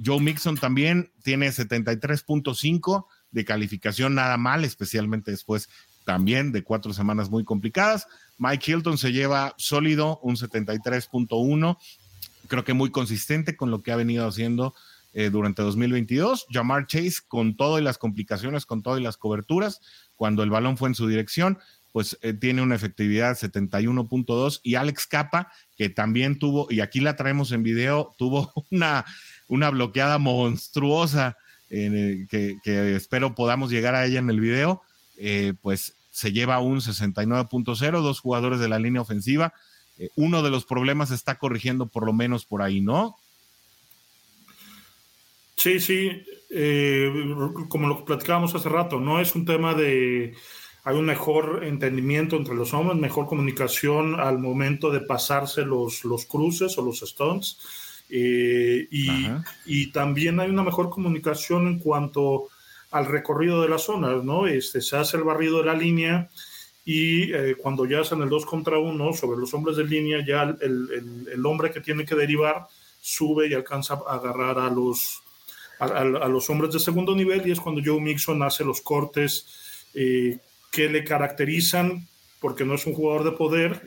Joe Mixon también tiene 73.5, de calificación nada mal, especialmente después también de cuatro semanas muy complicadas. Mike Hilton se lleva sólido un 73.1, creo que muy consistente con lo que ha venido haciendo eh, durante 2022. Jamar Chase con todo y las complicaciones, con todo y las coberturas, cuando el balón fue en su dirección, pues eh, tiene una efectividad 71.2 y Alex Capa, que también tuvo, y aquí la traemos en video, tuvo una, una bloqueada monstruosa que, espero podamos llegar a ella en el video, eh, pues se lleva un 69.0, dos jugadores de la línea ofensiva. Eh, uno de los problemas está corrigiendo por lo menos por ahí, ¿no? Sí, sí, eh, como lo platicábamos hace rato, no es un tema de hay un mejor entendimiento entre los hombres, mejor comunicación al momento de pasarse los, los cruces o los stones eh, y, también hay una mejor comunicación en cuanto al recorrido de las zonas, ¿no? Este, se hace el barrido de la línea y eh, cuando ya hacen el 2 contra 1 sobre los hombres de línea, ya el, el, hombre que tiene que derivar sube y alcanza a agarrar a los, a, los hombres de segundo nivel y es cuando Joe Mixon hace los cortes eh, que le caracterizan porque no es un jugador de poder,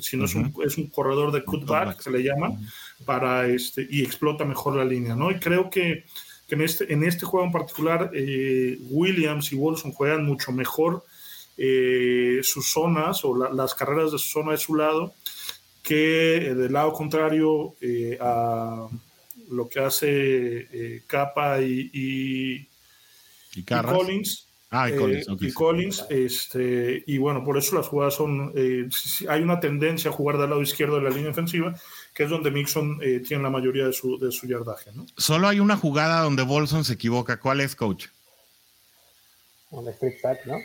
sino es, un, es, un, corredor de cutback, se le llama, para este, y explota mejor la línea, ¿no? Y creo que, que en, este, en este juego en particular, eh, Williams y Wilson juegan mucho mejor eh, sus zonas o las carreras de su zona de su lado que eh, del lado contrario a lo que hace Capa y, y, Collins Ah, y Collins, eh, y Collins este, y bueno, por eso las jugadas son, eh, hay una tendencia a jugar del lado izquierdo de la línea ofensiva, que es donde Mixon eh, tiene la mayoría de su, de su yardaje. ¿no? Solo hay una jugada donde Bolson se equivoca. ¿Cuál es, coach? Un straight sack, ¿no?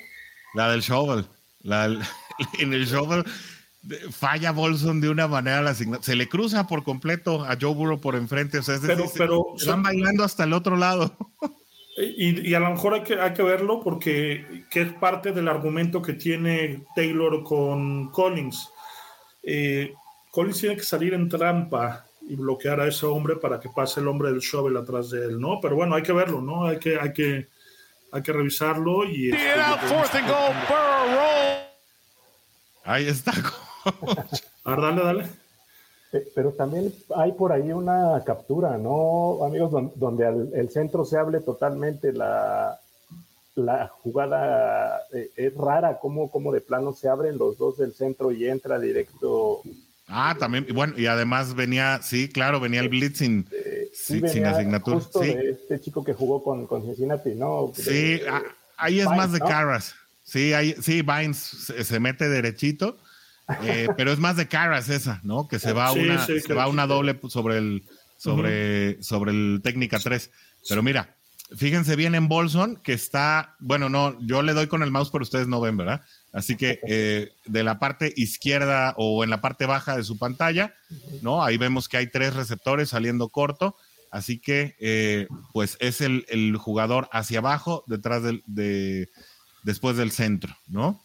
La del shovel. La en el shovel falla Bolson de una manera la se le cruza por completo a Joe Burrow por enfrente, o sea, es pero, pero, se van bailando hasta el otro lado. Y, a lo mejor hay que, hay que verlo porque que es parte del argumento que tiene Taylor con Collins. Eh, Collins tiene que salir en trampa y bloquear a ese hombre para que pase el hombre del shovel atrás de él, ¿no? Pero bueno, hay que verlo, ¿no? Hay que, hay que, hay que revisarlo y... Este, Ahí está. A dale, dale. Pero también hay por ahí una captura, ¿no, amigos? Donde el centro se hable totalmente, la, la jugada eh, es rara, como, como de plano se abren los dos del centro y entra directo. Ah, también, bueno, y además venía, sí, claro, venía el blitzing sin, sin asignatura. Justo sí. de este chico que jugó con, con Cincinnati, ¿no? Sí, ah, ahí es más de Carras. Sí, ahí, sí, Vines se mete derechito eh, pero es más de caras esa, ¿no? Que se va una, se va una doble sobre el, sobre, sobre el técnica 3. Pero mira, fíjense bien en Bolson, que está, bueno, no, yo le doy con el mouse, pero ustedes no ven, ¿verdad? Así que eh, de la parte izquierda o en la parte baja de su pantalla, ¿no? Ahí vemos que hay tres receptores saliendo corto. Así que, eh, pues es el, el, jugador hacia abajo, detrás del, de, después del centro, ¿no?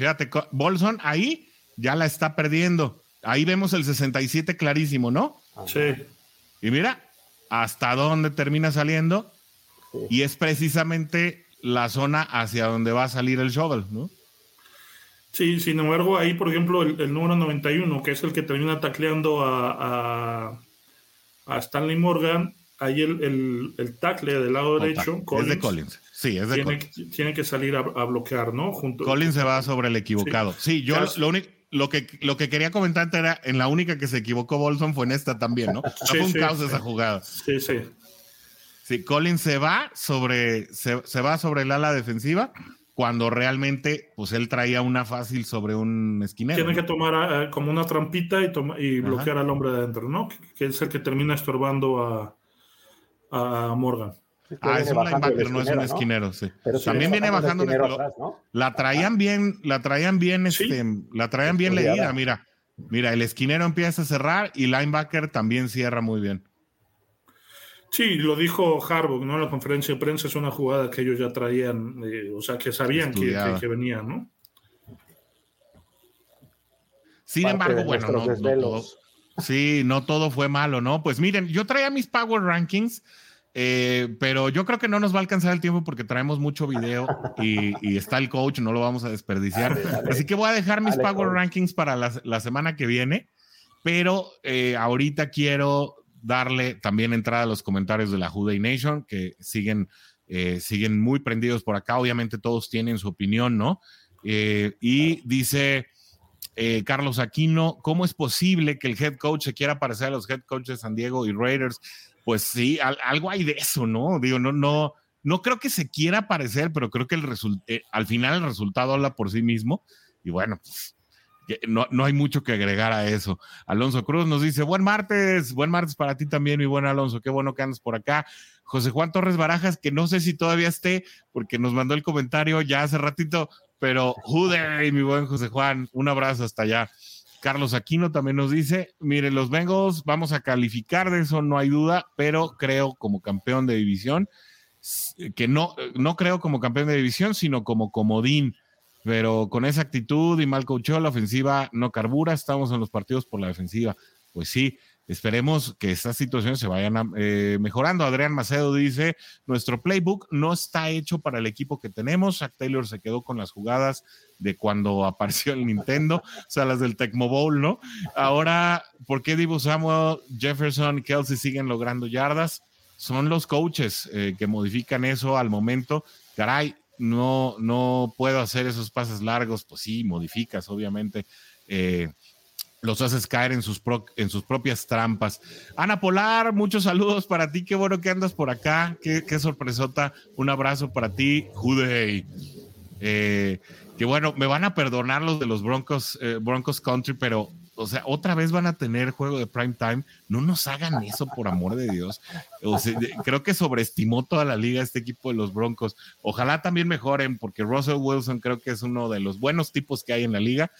Fíjate, Bolson ahí ya la está perdiendo. Ahí vemos el 67 clarísimo, ¿no? Sí. Y mira, hasta dónde termina saliendo. Y es precisamente la zona hacia donde va a salir el shovel, ¿no? Sí, sin embargo, ahí, por ejemplo, el, número 91, que es el que termina tacleando a, a, Stanley Morgan, ahí el, el, el tackle del lado derecho. es de Collins. Sí, es de tiene, tiene que salir a, bloquear, ¿no? Junto, Collins se va sobre el equivocado. Sí, yo lo, único. Lo que, lo que quería comentar era, en la única que se equivocó Bolson fue en esta también, ¿no? fue un caos esa jugada. Sí, sí. Sí, Collins se va sobre, se, se, va sobre el ala defensiva cuando realmente, pues él traía una fácil sobre un esquinero. Tiene que tomar eh, como una trampita y, y bloquear al hombre de adentro, ¿no? Que, es el que termina estorbando a, a Morgan ah, es un linebacker, no es un esquinero, sí. También viene bajando. La traían bien, la traían bien, este, la traían bien leída, mira. Mira, el esquinero empieza a cerrar y linebacker también cierra muy bien. Sí, lo dijo Harbaugh, ¿no? En la conferencia de prensa es una jugada que ellos ya traían, eh, o sea, que sabían que, que, venía, ¿no? Sin embargo, bueno, no, no todo, sí, no todo fue malo, ¿no? Pues miren, yo traía mis Power Rankings eh, pero yo creo que no nos va a alcanzar el tiempo porque traemos mucho video y, está el coach, no lo vamos a desperdiciar. Así que voy a dejar mis Power Rankings para la, semana que viene, pero eh, ahorita quiero darle también entrada a los comentarios de la Juday Nation que siguen, eh, siguen muy prendidos por acá. Obviamente todos tienen su opinión, ¿no? y dice... Carlos Aquino, ¿cómo es posible que el head coach se quiera parecer a los head coaches de San Diego y Raiders? Pues sí, algo hay de eso, ¿no? Digo, no, no, no creo que se quiera parecer, pero creo que el eh, al final el resultado habla por sí mismo. Y bueno, pues, no, no, hay mucho que agregar a eso. Alonso Cruz nos dice, buen martes, buen martes para ti también, mi buen Alonso, qué bueno que andas por acá. José Juan Torres Barajas, que no sé si todavía esté, porque nos mandó el comentario ya hace ratito, pero jude, mi buen José Juan, un abrazo hasta allá. Carlos Aquino también nos dice, mire, los Bengals vamos a calificar de eso, no hay duda, pero creo como campeón de división, que no, no creo como campeón de división, sino como comodín, pero con esa actitud y mal coacheo, la ofensiva no carbura, estamos en los partidos por la defensiva. Pues sí, Esperemos que estas situaciones se vayan eh, mejorando. Adrián Macedo dice, nuestro playbook no está hecho para el equipo que tenemos. Zach Taylor se quedó con las jugadas de cuando apareció el Nintendo, o sea, las del Tecmo Bowl, ¿no? Ahora, ¿por qué Divo Samuel, Jefferson Kelsey siguen logrando yardas? Son los coaches eh, que modifican eso al momento. Caray, no, no puedo hacer esos pases largos. Pues sí, modificas, obviamente. Eh, los haces caer en sus, en sus propias trampas. Ana Polar, muchos saludos para ti. Qué bueno que andas por acá. Qué, sorpresota. Un abrazo para ti, Judey. Eh, que bueno, me van a perdonar los de los Broncos, eh, Broncos Country, pero, o sea, otra vez van a tener juego de prime time. No nos hagan eso, por amor de Dios. creo que sobreestimó toda la liga este equipo de los Broncos. Ojalá también mejoren, porque Russell Wilson creo que es uno de los buenos tipos que hay en la liga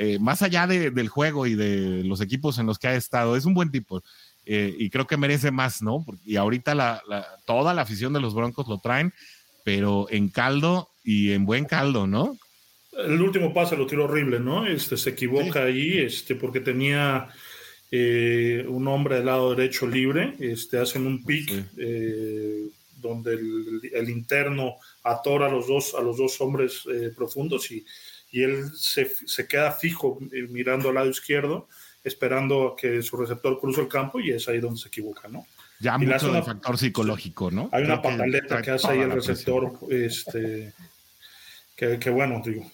eh, más allá del juego y de los equipos en los que ha estado, es un buen tipo. Eh, y creo que merece más, ¿no? y ahorita la, toda la afición de los Broncos lo traen, pero en caldo y en buen caldo, ¿no? El último pase lo tiró horrible, ¿no? Este, se equivoca ahí este, porque tenía eh, un hombre del lado derecho libre, este, hacen un pick donde el, el, interno atora a los dos, a los dos hombres profundos y y él se, se queda fijo eh, mirando al lado izquierdo, esperando a que su receptor cruce el campo y es ahí donde se equivoca, ¿no? Ya y mucho de factor psicológico, ¿no? Hay una pataleta que, hace ahí el receptor, este, que, bueno, digo.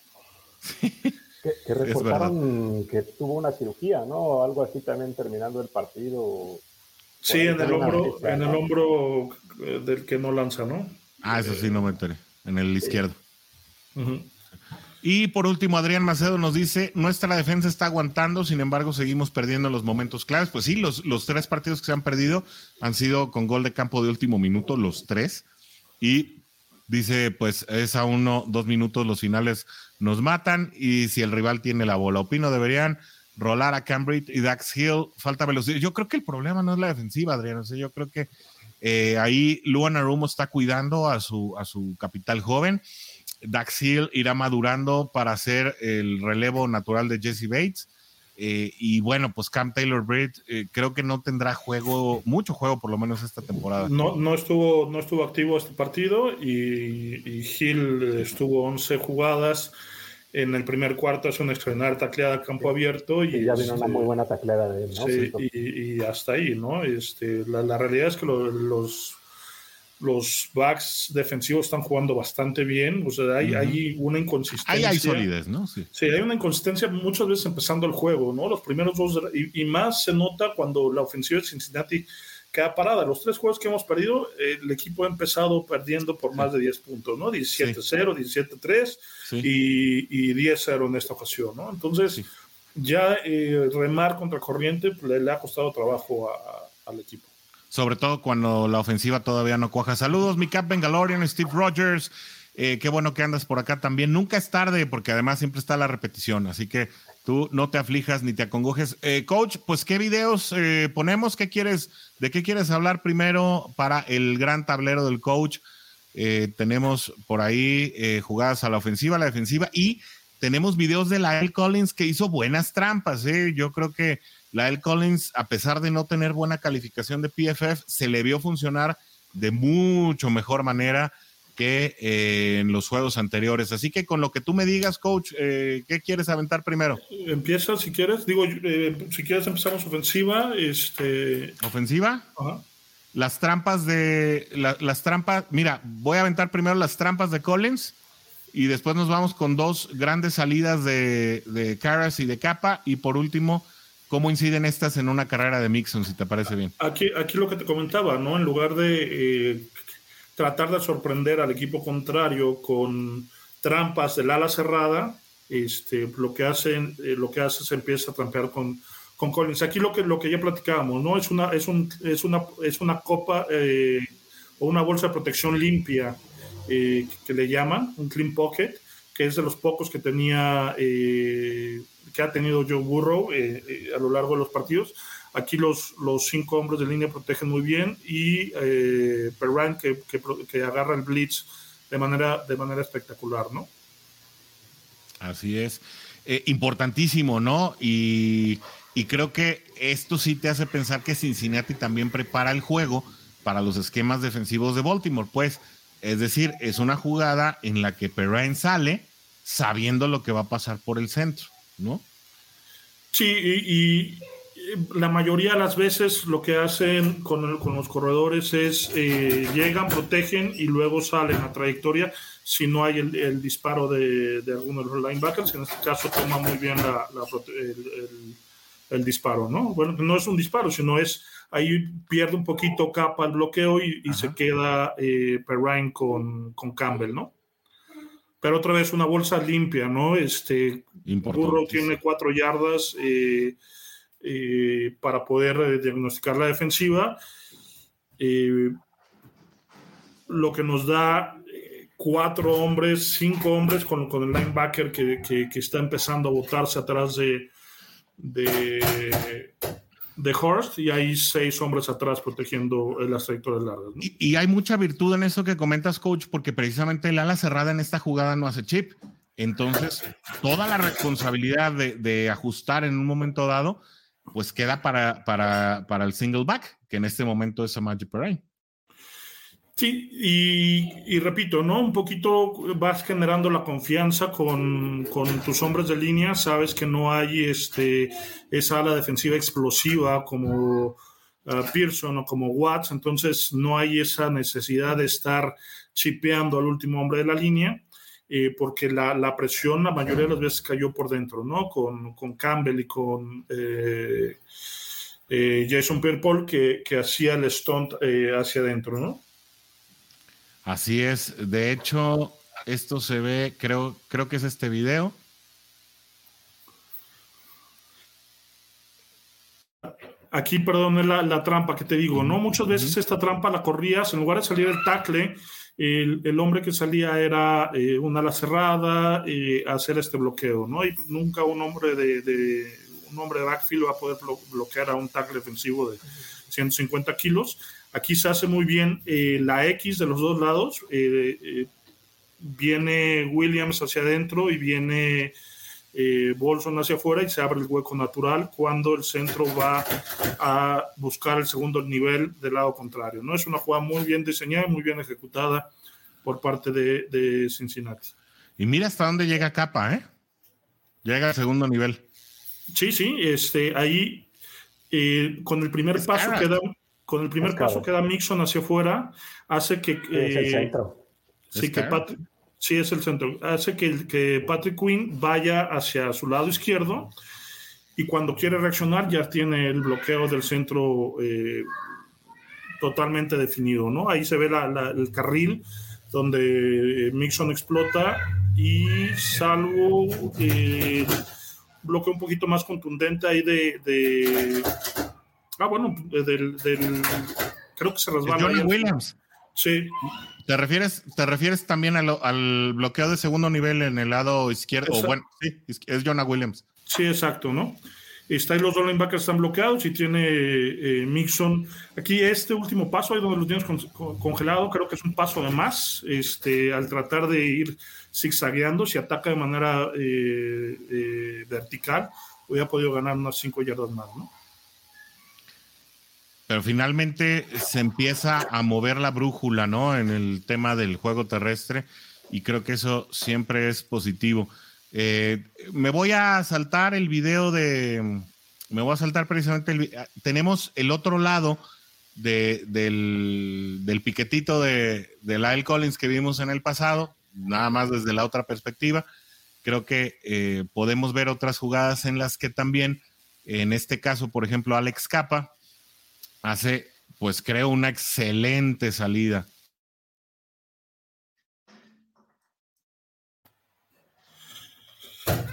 Que, que reportaron que tuvo una cirugía, ¿no? Algo así también terminando el partido. Sí, en el hombro, en el hombro eh, del que no lanza, ¿no? Ah, eso sí no me enteré, en el izquierdo. Y por último, Adrián Macedo nos dice, nuestra defensa está aguantando, sin embargo, seguimos perdiendo los momentos claves. Pues sí, los, los tres partidos que se han perdido han sido con gol de campo de último minuto, los tres. Y dice, pues es a uno, dos minutos, los finales nos matan y si el rival tiene la bola. Opino, deberían rolar a Cambridge y Dax Hill, falta velocidad. Yo creo que el problema no es la defensiva, Adrián. O sea, yo creo que eh, ahí Luan Arumo está cuidando a su, a su capital joven Dax Hill irá madurando para hacer el relevo natural de Jesse Bates. Eh, y bueno, pues Cam Taylor Britt eh, creo que no tendrá juego, mucho juego por lo menos esta temporada. No, no, estuvo, no estuvo activo este partido y, Hill estuvo 11 jugadas. En el primer cuarto es una extraordinaria tacleada a campo abierto. Y, ya vino una muy buena tacleada de él, ¿no? Sí, y, hasta ahí, ¿no? Este, la, la realidad es que los los backs defensivos están jugando bastante bien. O sea, hay, hay una inconsistencia. Ahí hay solidez, ¿no? Sí. sí. hay una inconsistencia muchas veces empezando el juego, ¿no? Los primeros dos, y, más se nota cuando la ofensiva de Cincinnati queda parada. Los tres juegos que hemos perdido, el equipo ha empezado perdiendo por más de 10 puntos, ¿no? 17-0, 17-3 y, y 10-0 en esta ocasión, ¿no? Entonces, ya eh, remar contra corriente pues, le, ha costado trabajo al equipo sobre todo cuando la ofensiva todavía no cuaja. Saludos, mi Cap Bengalorian, Steve Rogers. Eh, qué bueno que andas por acá también. Nunca es tarde porque además siempre está la repetición, así que tú no te aflijas ni te acongojes. Eh, coach, pues qué videos eh, ponemos, qué quieres, de qué quieres hablar primero para el gran tablero del coach. tenemos por ahí jugadas a la ofensiva, a la defensiva y tenemos videos de la L. Collins que hizo buenas trampas. Yo creo que la El Collins, a pesar de no tener buena calificación de PFF, se le vio funcionar de mucho mejor manera que eh, en los juegos anteriores. Así que con lo que tú me digas, coach, eh, ¿qué quieres aventar primero? Empieza si quieres. Digo, eh, si quieres empezamos ofensiva. Este... ¿Ofensiva? Ajá. Las trampas de... las trampas... Mira, voy a aventar primero las trampas de Collins y después nos vamos con dos grandes salidas de, de Caras y de Capa y por último ¿Cómo inciden estas en una carrera de Mixon, si te parece bien? Aquí, aquí lo que te comentaba, ¿no? En lugar de eh, tratar de sorprender al equipo contrario con trampas del ala cerrada, este, lo, que hacen, eh, lo que hace se empieza a trampear con, con Collins. Aquí lo que, lo que ya platicábamos, ¿no? Es una, es un, es una, es una copa eh, o una bolsa de protección limpia que, le llaman, un clean pocket, que es de los pocos que tenía que ha tenido Joe Burrow eh, eh, a lo largo de los partidos. Aquí los, los cinco hombres de línea protegen muy bien y eh, Perran que, que, agarra el blitz de manera, de manera espectacular, ¿no? Así es. importantísimo, ¿no? Y, y creo que esto sí te hace pensar que Cincinnati también prepara el juego para los esquemas defensivos de Baltimore. Pues, es decir, es una jugada en la que Perrine sale sabiendo lo que va a pasar por el centro. ¿No? Sí, y, la mayoría de las veces lo que hacen con, los corredores es eh, llegan, protegen y luego salen a trayectoria si no hay el, disparo de, alguno de los linebackers. En este caso toma muy bien la, el disparo, ¿no? Bueno, no es un disparo, sino es ahí pierde un poquito capa el bloqueo y, se queda eh, Perrine con, con, Campbell, ¿no? Pero otra vez una bolsa limpia, ¿no? Este Burrow tiene cuatro yardas eh, eh, para poder diagnosticar la defensiva. lo que nos da cuatro hombres, cinco hombres con, con el linebacker que, que, que, está empezando a botarse atrás de, de, de Horst y hay seis hombres atrás protegiendo las trayectorias largas. Y, hay mucha virtud en eso que comentas, coach, porque precisamente el ala cerrada en esta jugada no hace chip. Entonces, toda la responsabilidad de, ajustar en un momento dado, pues queda para, para, para, el single back, que en este momento es Magic Perrine. Sí, y, repito, ¿no? Un poquito vas generando la confianza con, tus hombres de línea, sabes que no hay este, esa ala defensiva explosiva como uh, Pearson o como Watts, entonces no hay esa necesidad de estar chipeando al último hombre de la línea, eh, porque la, presión la mayoría de las veces cayó por dentro, ¿no? Con, Campbell y con... Eh, eh, Jason Pierre-Paul que, que hacía el stunt hacia adentro, ¿no? Así es. De hecho, esto se ve, creo, creo que es este video. Aquí, perdón, es la, trampa que te digo, ¿no? Muchas veces esta trampa la corrías, en lugar de salir el tackle, el, hombre que salía era eh, una ala cerrada, y hacer este bloqueo, ¿no? Y nunca un hombre de, un hombre de backfield va a poder bloquear a un tackle defensivo de 150 kilos. Aquí se hace muy bien eh, la X de los dos lados. Eh, eh, viene Williams hacia adentro y viene Bolson hacia afuera y se abre el hueco natural cuando el centro va a buscar el segundo nivel del lado contrario. ¿no? Es una jugada muy bien diseñada, muy bien ejecutada por parte de, Cincinnati. Y mira hasta dónde llega Capa, ¿eh? Llega al segundo nivel. Sí, sí, este, ahí con el primer paso queda con el primer paso que da Mixon hacia afuera, hace que... es el centro. Sí, que sí, es el centro. Hace que, que Patrick Quinn vaya hacia su lado izquierdo y cuando quiere reaccionar ya tiene el bloqueo del centro eh, totalmente definido, ¿no? Ahí se ve el carril donde Mixon explota y salvo eh, bloqueo un poquito más contundente ahí de Ah, bueno, del, creo que se resbala. Johnny Williams. Sí. ¿Te refieres, te refieres también al, bloqueo de segundo nivel en el lado izquierdo? O bueno, sí, es Jonah Williams. Sí, exacto, ¿no? Está ahí los dos linebackers están bloqueados y tiene eh, Mixon. Aquí este último paso, ahí donde lo tienes congelado, creo que es un paso de más. Este, al tratar de ir zigzagueando, si ataca de manera eh, eh, vertical, hubiera podido ganar unas cinco yardas más, ¿no? Pero finalmente se empieza a mover la brújula, ¿no? En el tema del juego terrestre y creo que eso siempre es positivo. Eh, me voy a saltar el video de, me voy a saltar precisamente, el, tenemos el otro lado del, del, piquetito de, de Lyle Collins que vimos en el pasado, nada más desde la otra perspectiva. Creo que eh, podemos ver otras jugadas en las que también, en este caso, por ejemplo, Alex Capa, hace, pues creo, una excelente salida.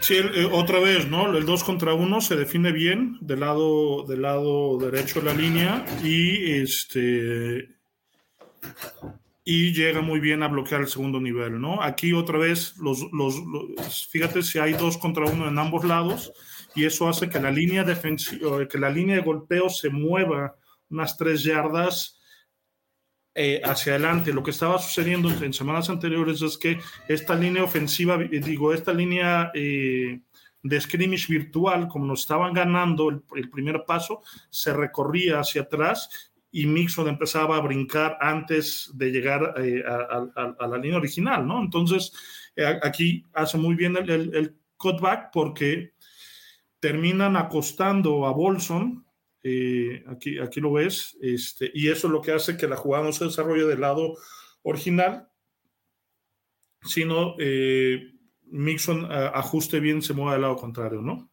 Sí, eh, otra vez, ¿no? El 2 contra 1 se define bien del lado, del lado derecho de la línea y este y llega muy bien a bloquear el segundo nivel, ¿no? Aquí otra vez, los, los, fíjate si hay dos contra uno en ambos lados y eso hace que la línea defensiva, que la línea de golpeo se mueva unas tres yardas eh, hacia adelante. Lo que estaba sucediendo en, semanas anteriores es que esta línea ofensiva, eh, digo, esta línea eh, de scrimmage virtual, como nos estaban ganando el, primer paso, se recorría hacia atrás y Mixon empezaba a brincar antes de llegar a, la línea original, ¿no? Entonces, aquí hace muy bien el, cutback porque terminan acostando a Bolson eh, aquí, aquí lo ves, este, y eso es lo que hace que la jugada no se desarrolle del lado original, sino eh, Mixon ajuste bien, se mueva del lado contrario, ¿no?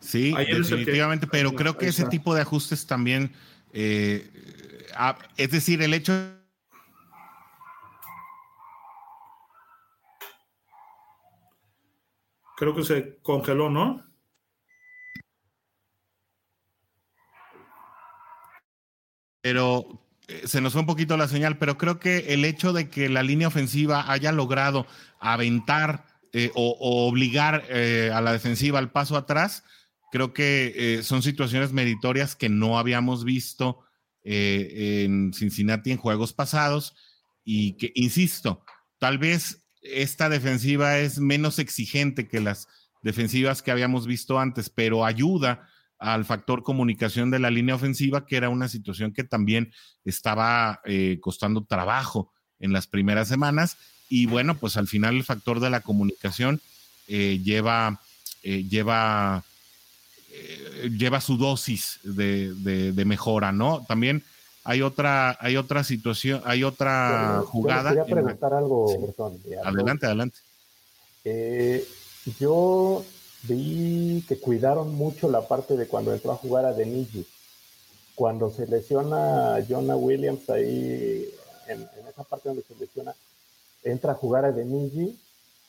Sí, definitivamente, pero creo que ese tipo de ajustes también, eh, es decir, el hecho Creo que se congeló, ¿no? Pero eh, se nos fue un poquito la señal, pero creo que el hecho de que la línea ofensiva haya logrado aventar eh, o, obligar a la defensiva al paso atrás, Creo que eh, son situaciones meritorias que no habíamos visto eh, en Cincinnati en juegos pasados y que, insisto, tal vez esta defensiva es menos exigente que las defensivas que habíamos visto antes, pero ayuda al factor comunicación de la línea ofensiva, que era una situación que también estaba eh, costando trabajo en las primeras semanas. Y bueno, pues al final el factor de la comunicación lleva, lleva eh, lleva su dosis de, mejora, ¿no? También hay otra, hay otra situación, hay otra jugada. Quería preguntar algo, Adelante, adelante. Eh, yo vi que cuidaron mucho la parte de cuando entró a jugar a Denigi. Cuando se lesiona a Jonah Williams ahí, en, esa parte donde se lesiona, entra a jugar a Denigi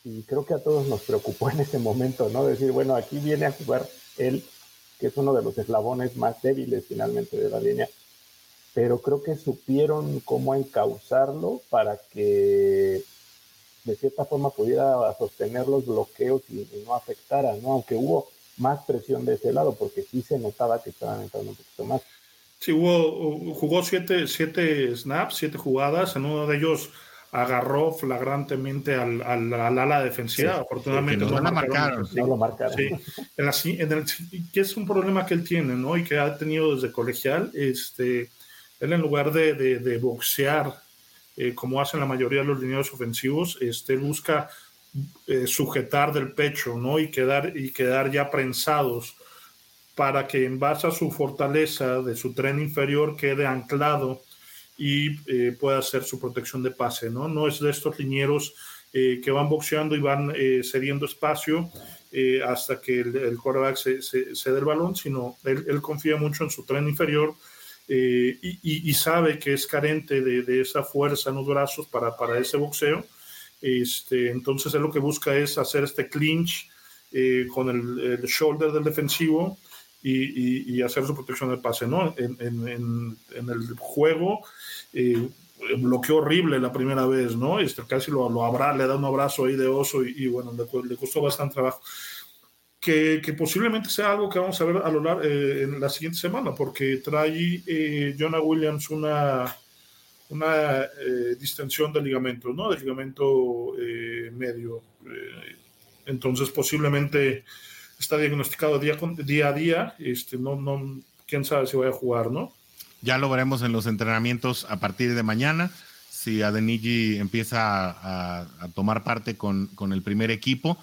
y creo que a todos nos preocupó en ese momento, ¿no? Decir, bueno, aquí viene a jugar él que es uno de los eslabones más débiles finalmente de la línea, pero creo que supieron cómo encauzarlo para que de cierta forma pudiera sostener los bloqueos y, no afectara, ¿no? Aunque hubo más presión de ese lado, porque sí se notaba que estaban entrando un poquito más. Sí, hubo, jugó siete, siete snaps, siete jugadas, en uno de ellos agarró flagrantemente al, al, ala defensiva. Afortunadamente no, lo marcaron. No lo marcaron. Sí. En el, que es un problema que él tiene, ¿no? Y que ha tenido desde colegial. Este, él en lugar de, de, boxear, eh, como hacen la mayoría de los lineos ofensivos, este, busca eh, sujetar del pecho, ¿no? Y quedar, y quedar ya prensados para que en base a su fortaleza de su tren inferior quede anclado y eh, pueda hacer su protección de pase, ¿no? No es de estos linieros que van boxeando y van cediendo espacio hasta que el, el quarterback se, se, el balón, sino él, confía mucho en su tren inferior y, y, sabe que es carente de, esa fuerza en los brazos para, ese boxeo. Este, entonces él lo que busca es hacer este clinch con el, shoulder del defensivo y, hacer su protección del pase, ¿no? En el juego eh, bloqueó horrible la primera vez, ¿no? Este, casi lo, lo abra, le da un abrazo ahí de oso y, bueno, le, le, costó bastante trabajo. Que, que, posiblemente sea algo que vamos a ver a lo largo eh, en la siguiente semana, porque trae eh, Jonah Williams una, una eh, distensión del ligamento, ¿no? Del ligamento medio. entonces, posiblemente está diagnosticado día, con, día a día, este, no, no, quién sabe si voy a jugar, ¿no? Ya lo veremos en los entrenamientos a partir de mañana, si Adeniji empieza a, tomar parte con, con, el primer equipo.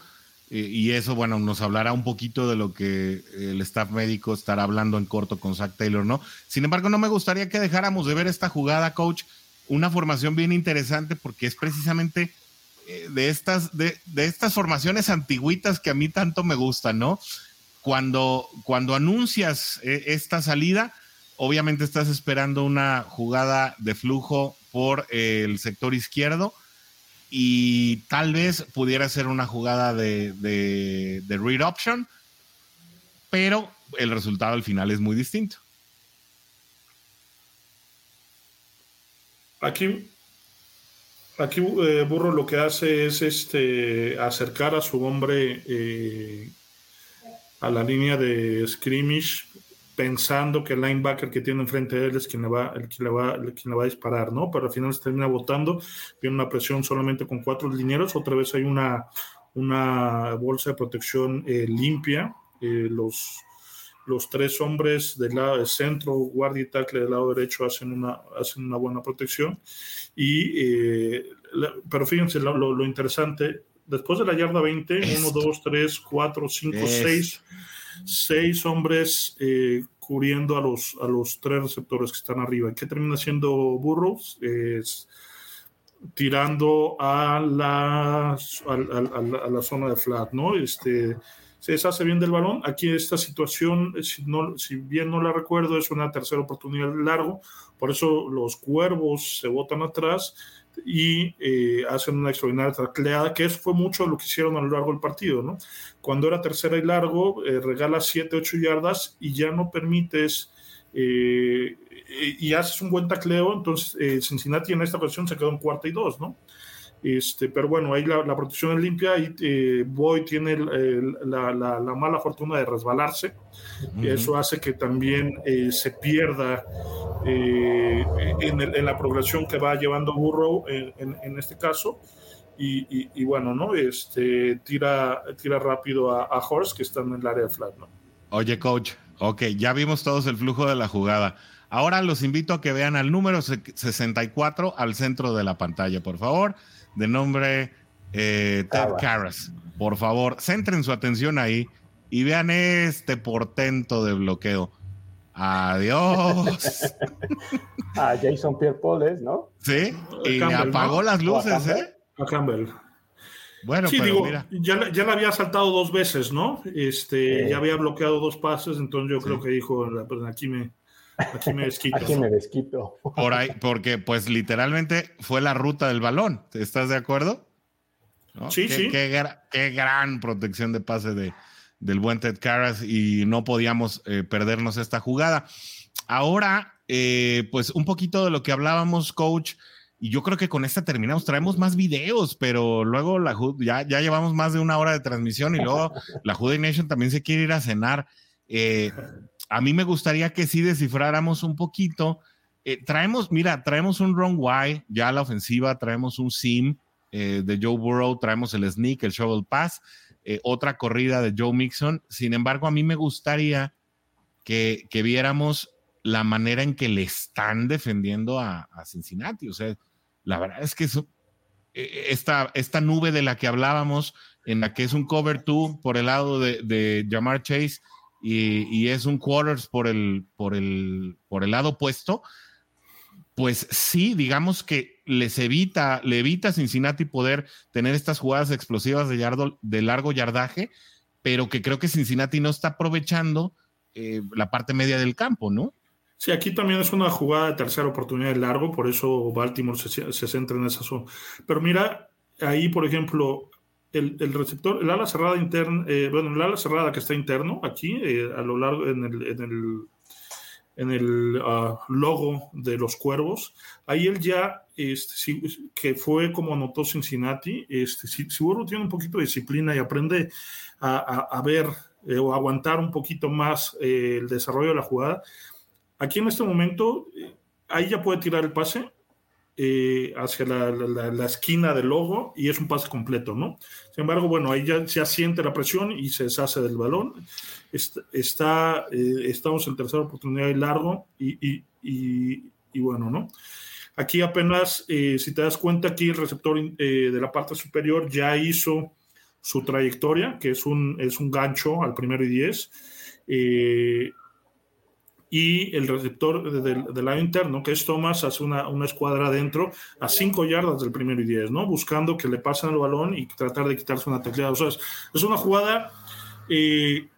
Eh, y eso, bueno, nos hablará un poquito de lo que el staff médico estará hablando en corto con Zach Taylor, ¿no? Sin embargo, no me gustaría que dejáramos de ver esta jugada, coach, una formación bien interesante porque es precisamente eh, de estas, de, estas formaciones antiguitas que a mí tanto me gustan, ¿no? Cuando, cuando anuncias eh, esta salida, obviamente estás esperando una jugada de flujo por el sector izquierdo y tal vez pudiera ser una jugada de, de, read option, pero el resultado al final es muy distinto. Aquí Aquí eh, Burro lo que hace es este, acercar a su hombre eh, a la línea de scrimmage pensando que el linebacker que tiene enfrente de él es quien le va, el que le va, quien le va a disparar, ¿no? Pero al final se termina votando, viene una presión solamente con cuatro linieros, otra vez hay una, una bolsa de protección eh, limpia, los, los tres hombres del lado del centro, guardia y tackle del lado derecho hacen una, hacen una buena protección. Y, eh, pero fíjense lo, lo, interesante, después de la yarda 20, 1, 2, 3, 4, 5, 6, 6 hombres eh, cubriendo a los, a los tres receptores que están arriba. ¿Qué termina siendo Burroughs? Es tirando a la, a, a, a la zona de flat, ¿no? Este, se deshace bien del balón. Aquí esta situación, si, no, si bien no la recuerdo, es una tercera oportunidad largo, por eso los cuervos se botan atrás y eh, hacen una extraordinaria tacleada, que eso fue mucho lo que hicieron a lo largo del partido, ¿no? Cuando era tercera y largo, eh, regalas 7, 8 yardas y ya no permites eh, y haces un buen tacleo, entonces Cincinnati en esta ocasión se quedó en cuarta y dos, ¿no? Este, pero bueno, ahí la, protección es limpia y Boy tiene la, la, mala fortuna de resbalarse. y eso hace que también se pierda eh, en, la progresión que va llevando Burrow en, este caso. Y, bueno, ¿no? Este, tira, tira rápido a, Horst, que está en el área de flat, ¿no? Oye, coach, ok, ya vimos todos el flujo de la jugada. Ahora los invito a que vean al número 64 al centro de la pantalla, por favor, de nombre eh, Ted Karras. Por favor, centren su atención ahí y vean este portento de bloqueo. Adiós. a Jason Pierre-Paul ¿no? Sí, y apagó las luces, ¿eh? A Campbell. Bueno, sí, digo, Ya, ya la había saltado dos veces, ¿no? Este, ya había bloqueado dos pases, entonces yo creo que dijo, pues, aquí me, aquí me desquito. aquí me desquito. Por ahí, porque pues literalmente fue la ruta del balón, ¿estás de acuerdo? Sí, sí. qué gran protección de pase de, del buen Ted Carras y no podíamos eh, perdernos esta jugada. Ahora, eh, pues un poquito de lo que hablábamos, coach, y yo creo que con esta terminamos, traemos más videos, pero luego la, ya, ya llevamos más de una hora de transmisión y luego la Juday Nation también se quiere ir a cenar. Eh, a mí me gustaría que sí descifráramos un poquito. traemos, mira, traemos un wrong Y ya la ofensiva, traemos un sim de Joe Burrow, traemos el sneak, el shovel pass eh, otra corrida de Joe Mixon. Sin embargo, a mí me gustaría que, viéramos la manera en que le están defendiendo a, Cincinnati. O sea, la verdad es que e, esta, esta nube de la que hablábamos, en la que es un cover two por el lado de, de Jamar Chase y, es un quarters por el, por el, por el lado opuesto, pues sí, digamos que les evita, le evita a Cincinnati poder tener estas jugadas explosivas de, yardo, de largo yardaje, pero que creo que Cincinnati no está aprovechando eh, la parte media del campo, ¿no? Sí, aquí también es una jugada de tercera oportunidad de largo, por eso Baltimore se, centra en esa zona. Pero mira, ahí, por ejemplo, el, receptor, el ala cerrada interna, eh, bueno, el ala cerrada que está interno aquí, eh, a lo largo, en el en el ah, logo de los cuervos. Ahí él ya, este, que fue como anotó Cincinnati, este, si, si tiene un poquito de disciplina y aprende a, ver eh, o aguantar un poquito más eh, el desarrollo de la jugada, aquí en este momento, ahí ya puede tirar el pase eh, hacia la, esquina del logo y es un pase completo, ¿no? Sin embargo, bueno, ahí ya se asiente la presión y se deshace del balón. Está, eh, estamos en tercera oportunidad y largo y, bueno, ¿no? Aquí apenas, eh, si te das cuenta, aquí el receptor de la parte superior ya hizo su trayectoria, que es un, es un gancho al primero y diez y el receptor del, lado interno, que es Thomas, hace una, una, escuadra adentro a cinco yardas del primero y diez, ¿no? Buscando que le pasen el balón y tratar de quitarse una tecleada. O sea, es, una jugada eh,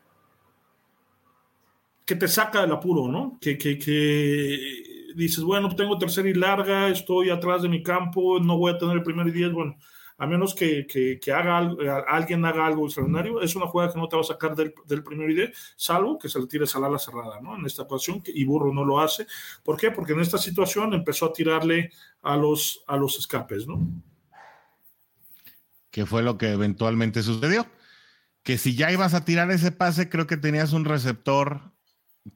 que te saca del apuro, ¿no? Que, que, que dices, bueno, tengo tercera y larga, estoy atrás de mi campo, no voy a tener el primero y diez, bueno a menos que, haga alguien haga algo extraordinario, es una jugada que no te va a sacar del, del primer ID, salvo que se le tires al ala cerrada, ¿no? En esta ocasión, y Burro no lo hace. ¿Por qué? Porque en esta situación empezó a tirarle a los, a los escapes, ¿no? ¿Qué fue lo que eventualmente sucedió? Que si ya ibas a tirar ese pase, creo que tenías un receptor,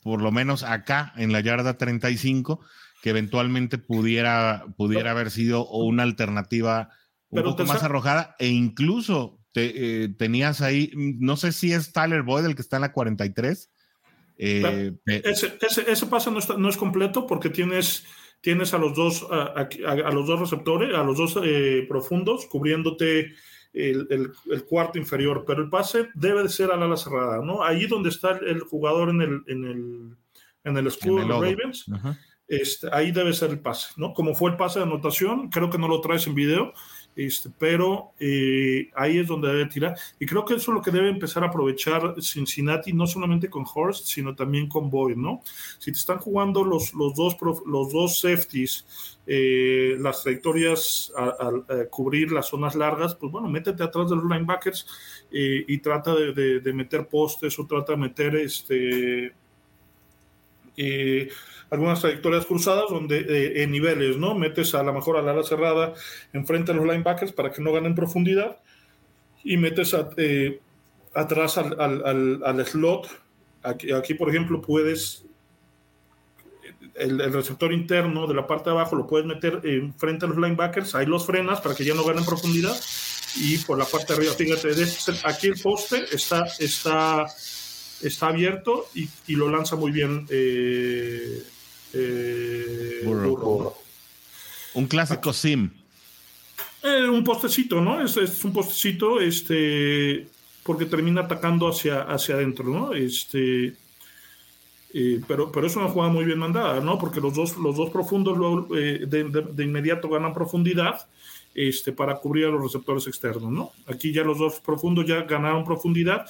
por lo menos acá, en la yarda 35, que eventualmente pudiera, pudiera haber sido una alternativa un poco más arrojada e incluso eh, tenías ahí, no sé si es Tyler Boyd el que está en la 43. Eh, ese, ese, pase no, es completo porque tienes, tienes a los dos a, los dos receptores, a los dos eh, profundos cubriéndote el, cuarto inferior, pero el pase debe de ser al ala cerrada, ¿no? Ahí donde está el, jugador en el, en el, en el escudo de los Ravens, este, ahí debe ser el pase, ¿no? Como fue el pase de anotación, creo que no lo traes en video, este, pero eh, ahí es donde debe tirar. Y creo que eso es lo que debe empezar a aprovechar Cincinnati, no solamente con Horst, sino también con Boyd, ¿no? Si te están jugando los, los, dos, los dos safeties, eh, las trayectorias a, cubrir las zonas largas, pues bueno, métete atrás de los linebackers eh, y trata de, de, meter postes o trata de meter este algunas trayectorias cruzadas donde eh, en niveles, ¿no? Metes a lo mejor al ala cerrada enfrente a los linebackers para que no ganen profundidad y metes eh, atrás al, slot. Aquí, aquí, por ejemplo, puedes el, receptor interno de la parte de abajo lo puedes meter enfrente a los linebackers, ahí los frenas para que ya no ganen profundidad y por la parte de arriba, fíjate, aquí el poste está, está, está abierto y, y lo lanza muy bien eh, eh, un clásico sim. Eh, un postecito, ¿no? Es, es, un postecito, este, porque termina atacando hacia, hacia adentro, ¿no? Este, eh, pero, pero es una jugada muy bien mandada, ¿no? Porque los dos, los dos profundos luego, de, de, inmediato ganan profundidad este, para cubrir a los receptores externos, ¿no? Aquí ya los dos profundos ya ganaron profundidad.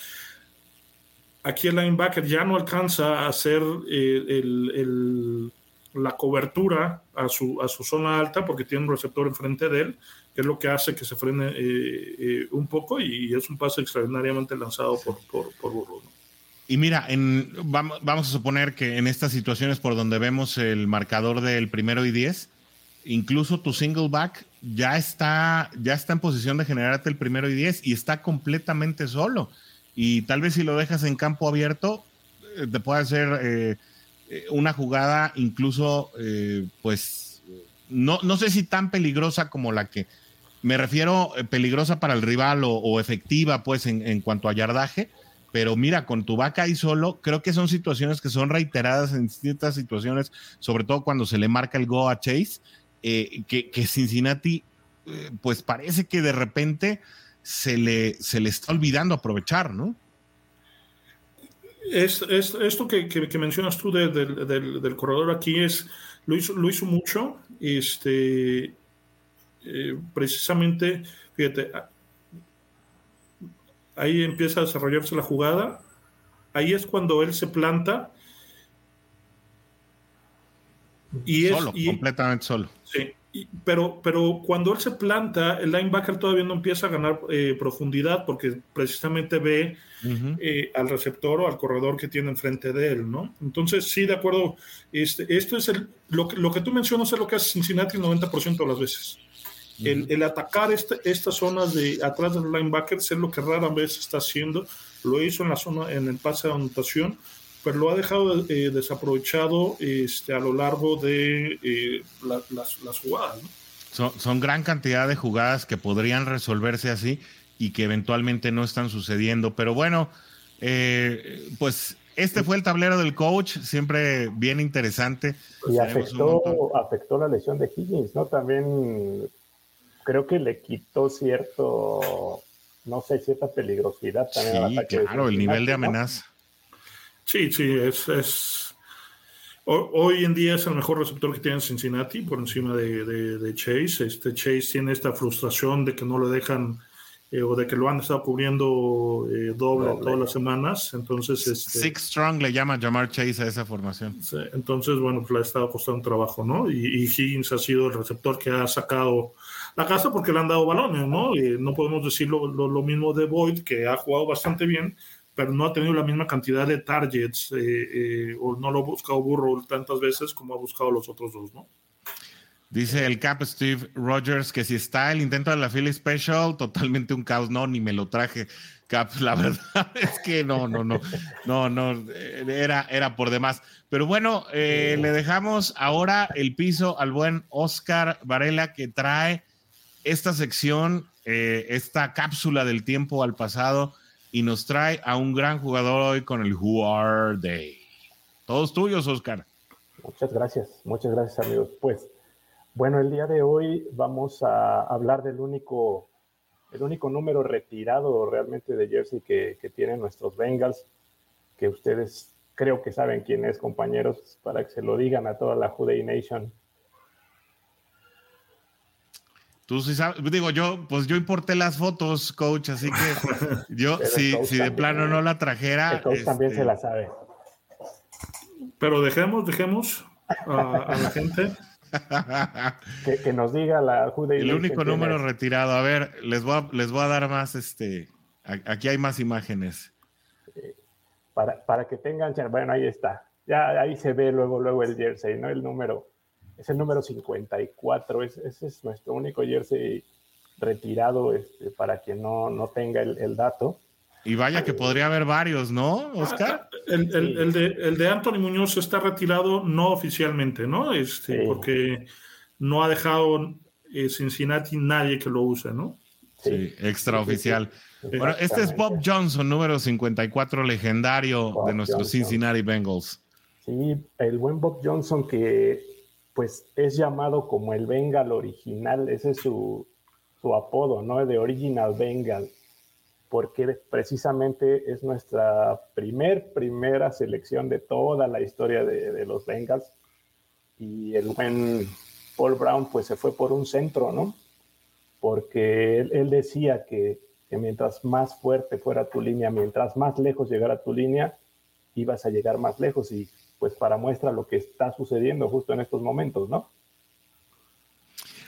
Aquí el linebacker ya no alcanza a hacer el la cobertura a su, zona alta porque tiene un receptor enfrente de él, que es lo que hace que se frene eh, eh, un poco y es un pase extraordinariamente lanzado por, por, por Burro. Y mira, en, vamos, vamos, a suponer que en estas situaciones por donde vemos el marcador del primero y diez, incluso tu single back ya está, ya está en posición de generarte el primero y diez y está completamente solo. Y tal vez si lo dejas en campo abierto, eh, te puede hacer eh, una jugada incluso, eh, pues, no, no sé si tan peligrosa como la que me refiero, eh, peligrosa para el rival o, efectiva, pues, en, cuanto a yardaje. Pero mira, con tu vaca ahí solo, creo que son situaciones que son reiteradas en distintas situaciones, sobre todo cuando se le marca el go a Chase, que, que, Cincinnati, pues parece que de repente se le, se le está olvidando aprovechar, ¿no? Es, esto que, mencionas tú del, corredor aquí es lo hizo, lo hizo mucho. Este, eh, precisamente, fíjate, ahí empieza a desarrollarse la jugada. Ahí es cuando él se planta. Y solo, completamente solo. Sí, pero, pero cuando él se planta, el linebacker todavía no empieza a ganar eh, profundidad porque precisamente ve eh, al receptor o al corredor que tiene enfrente de él, ¿no? Entonces, sí, de acuerdo, este, esto es el, lo, lo que tú mencionas es lo que hace Cincinnati el 90% de las veces. el, el, atacar este, estas zonas de atrás del linebacker es lo que rara vez está haciendo. Lo hizo en la zona, en el pase de anotación, pero lo ha dejado eh, desaprovechado este, a lo largo de eh, las, jugadas. Son, gran cantidad de jugadas que podrían resolverse así y que eventualmente no están sucediendo. Pero bueno, eh, pues este fue el tablero del coach, siempre bien interesante. Y afectó, afectó la lesión de Higgins, ¿no? También creo que le quitó cierto, no sé, cierta peligrosidad también. Sí, claro, el nivel de amenaza. Sí, sí, es, es hoy en día es el mejor receptor que tiene Cincinnati por encima de, Chase. Este Chase tiene esta frustración de que no le dejan eh, o de que lo han estado cubriendo eh, doble, todas las semanas. Entonces, este, Six Strong le llama llamar Chase a esa formación. entonces, bueno, pues le ha estado costando trabajo, ¿no? Y, Higgins ha sido el receptor que ha sacado la casa porque le han dado balones, ¿no? Y no podemos decir lo, lo mismo de Boyd, que ha jugado bastante bien pero no ha tenido la misma cantidad de targets eh, eh, o no lo ha buscado Burro tantas veces como ha buscado los otros dos, ¿no? Dice el Cap Steve Rogers que si está el intento de la Philly Special, totalmente un caos. No, ni me lo traje, Cap. La verdad es que no, no, no, no, no, era, era por demás. Pero bueno, eh, le dejamos ahora el piso al buen Oscar Varela que trae esta sección, esta cápsula del tiempo al pasado y nos trae a un gran jugador hoy con el Who Are They. Todos tuyos, Oscar. Muchas gracias, muchas gracias amigos. Pues bueno, el día de hoy vamos a hablar del único, el único número retirado realmente de jersey que, que tienen nuestros Bengals, que ustedes creo que saben quién es, compañeros, para que se lo digan a toda la Juday Nation. Tú sí sabes, digo yo, pues yo importé las fotos, coach, así que yo, si, si de plano no la trajera. El coach también se este, la sabe. Pero dejemos, dejemos a, a la gente que, que, nos diga la El único número retirado. A ver, les voy a, les voy a dar más, este, aquí hay más imágenes. Para, para que tengan, bueno, ahí está. Ya ahí se ve luego, luego el jersey, ¿no? El número, es el número 54, es, ese es nuestro único jersey retirado, este, para quien no, no tenga el, el dato. Y vaya que podría haber varios, ¿no, Oscar? El, el, el, de, el, de, Anthony Muñoz está retirado no oficialmente, ¿no? Este, sí. Porque no ha dejado eh, Cincinnati nadie que lo use, ¿no? Sí, extraoficial. Sí, bueno, este es Bob Johnson, número 54, legendario Bob de nuestros Johnson. Cincinnati Bengals. Sí, el buen Bob Johnson que pues es llamado como el Bengal original, ese es su, su apodo, ¿no? De Original Bengal porque precisamente es nuestra primer, primera selección de toda la historia de, los Bengals. Y el buen Paul Brown pues se fue por un centro, ¿no? Porque él, él decía que, que, mientras más fuerte fuera tu línea, mientras más lejos llegara tu línea, ibas a llegar más lejos. Y pues para muestra lo que está sucediendo justo en estos momentos, ¿no?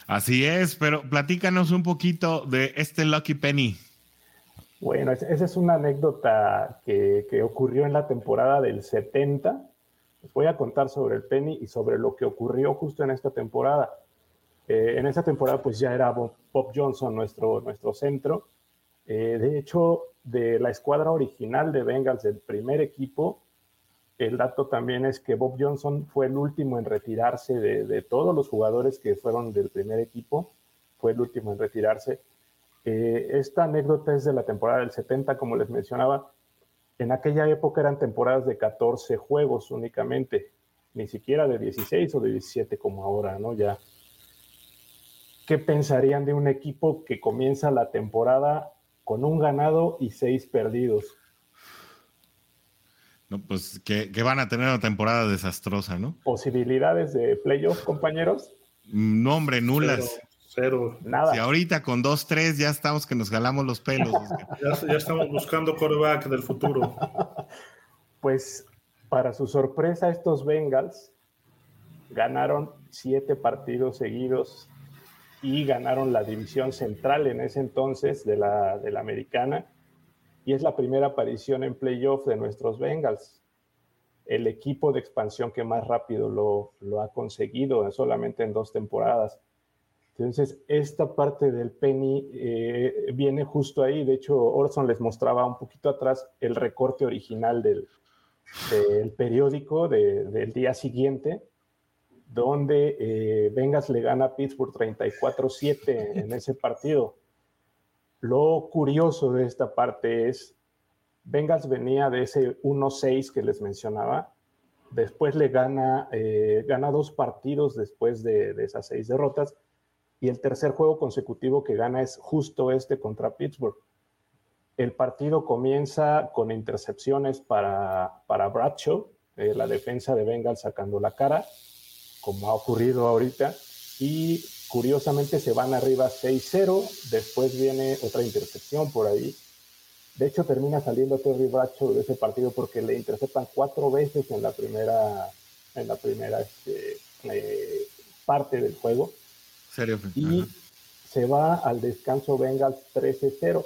Así es, pero platícanos un poquito de este Lucky Penny. Bueno, esa es una anécdota que, que, ocurrió en la temporada del 70. Les voy a contar sobre el Penny y sobre lo que ocurrió justo en esta temporada. Eh, en esa temporada pues ya era Bob, Johnson nuestro, nuestro centro. Eh, de hecho, de la escuadra original de Bengals, del primer equipo, el dato también es que Bob Johnson fue el último en retirarse de, todos los jugadores que fueron del primer equipo. Fue el último en retirarse eh, esta anécdota es de la temporada del 70, como les mencionaba. En aquella época eran temporadas de 14 juegos únicamente, ni siquiera de 16 o de 17 como ahora, ¿no? Ya. ¿Qué pensarían de un equipo que comienza la temporada con un ganado y seis perdidos? No, pues que, que van a tener una temporada desastrosa, ¿no? ¿Posibilidades de playoff, compañeros? No, hombre, nulas. Pero... Cero. Nada. Si ahorita con 2-3 ya estamos que nos galamos los pelos. ya, ya, estamos buscando coreback del futuro. Pues para su sorpresa, estos Bengals ganaron siete partidos seguidos y ganaron la división central en ese entonces de la, de la americana. Y es la primera aparición en playoff de nuestros Bengals. El equipo de expansión que más rápido lo, ha conseguido solamente en dos temporadas. Entonces, esta parte del penny eh, viene justo ahí. De hecho, Orson les mostraba un poquito atrás el recorte original del, periódico de, del día siguiente, donde eh, Vengas le gana a Pittsburgh 34-7 en ese partido. Lo curioso de esta parte es, Vengas venía de ese 1-6 que les mencionaba, después le gana, eh, gana dos partidos después de, de esas seis derrotas, y el tercer juego consecutivo que gana es justo este contra Pittsburgh. El partido comienza con intercepciones para, para Bradshaw, eh, la defensa de Bengals sacando la cara, como ha ocurrido ahorita, y curiosamente se van arriba 6-0, después viene otra intercepción por ahí. De hecho, termina saliendo Terry Bradshaw de ese partido porque le interceptan cuatro veces en la primera, en la primera este, eh, parte del juego Serio? Y Ajá. se va al descanso Bengals 13-0.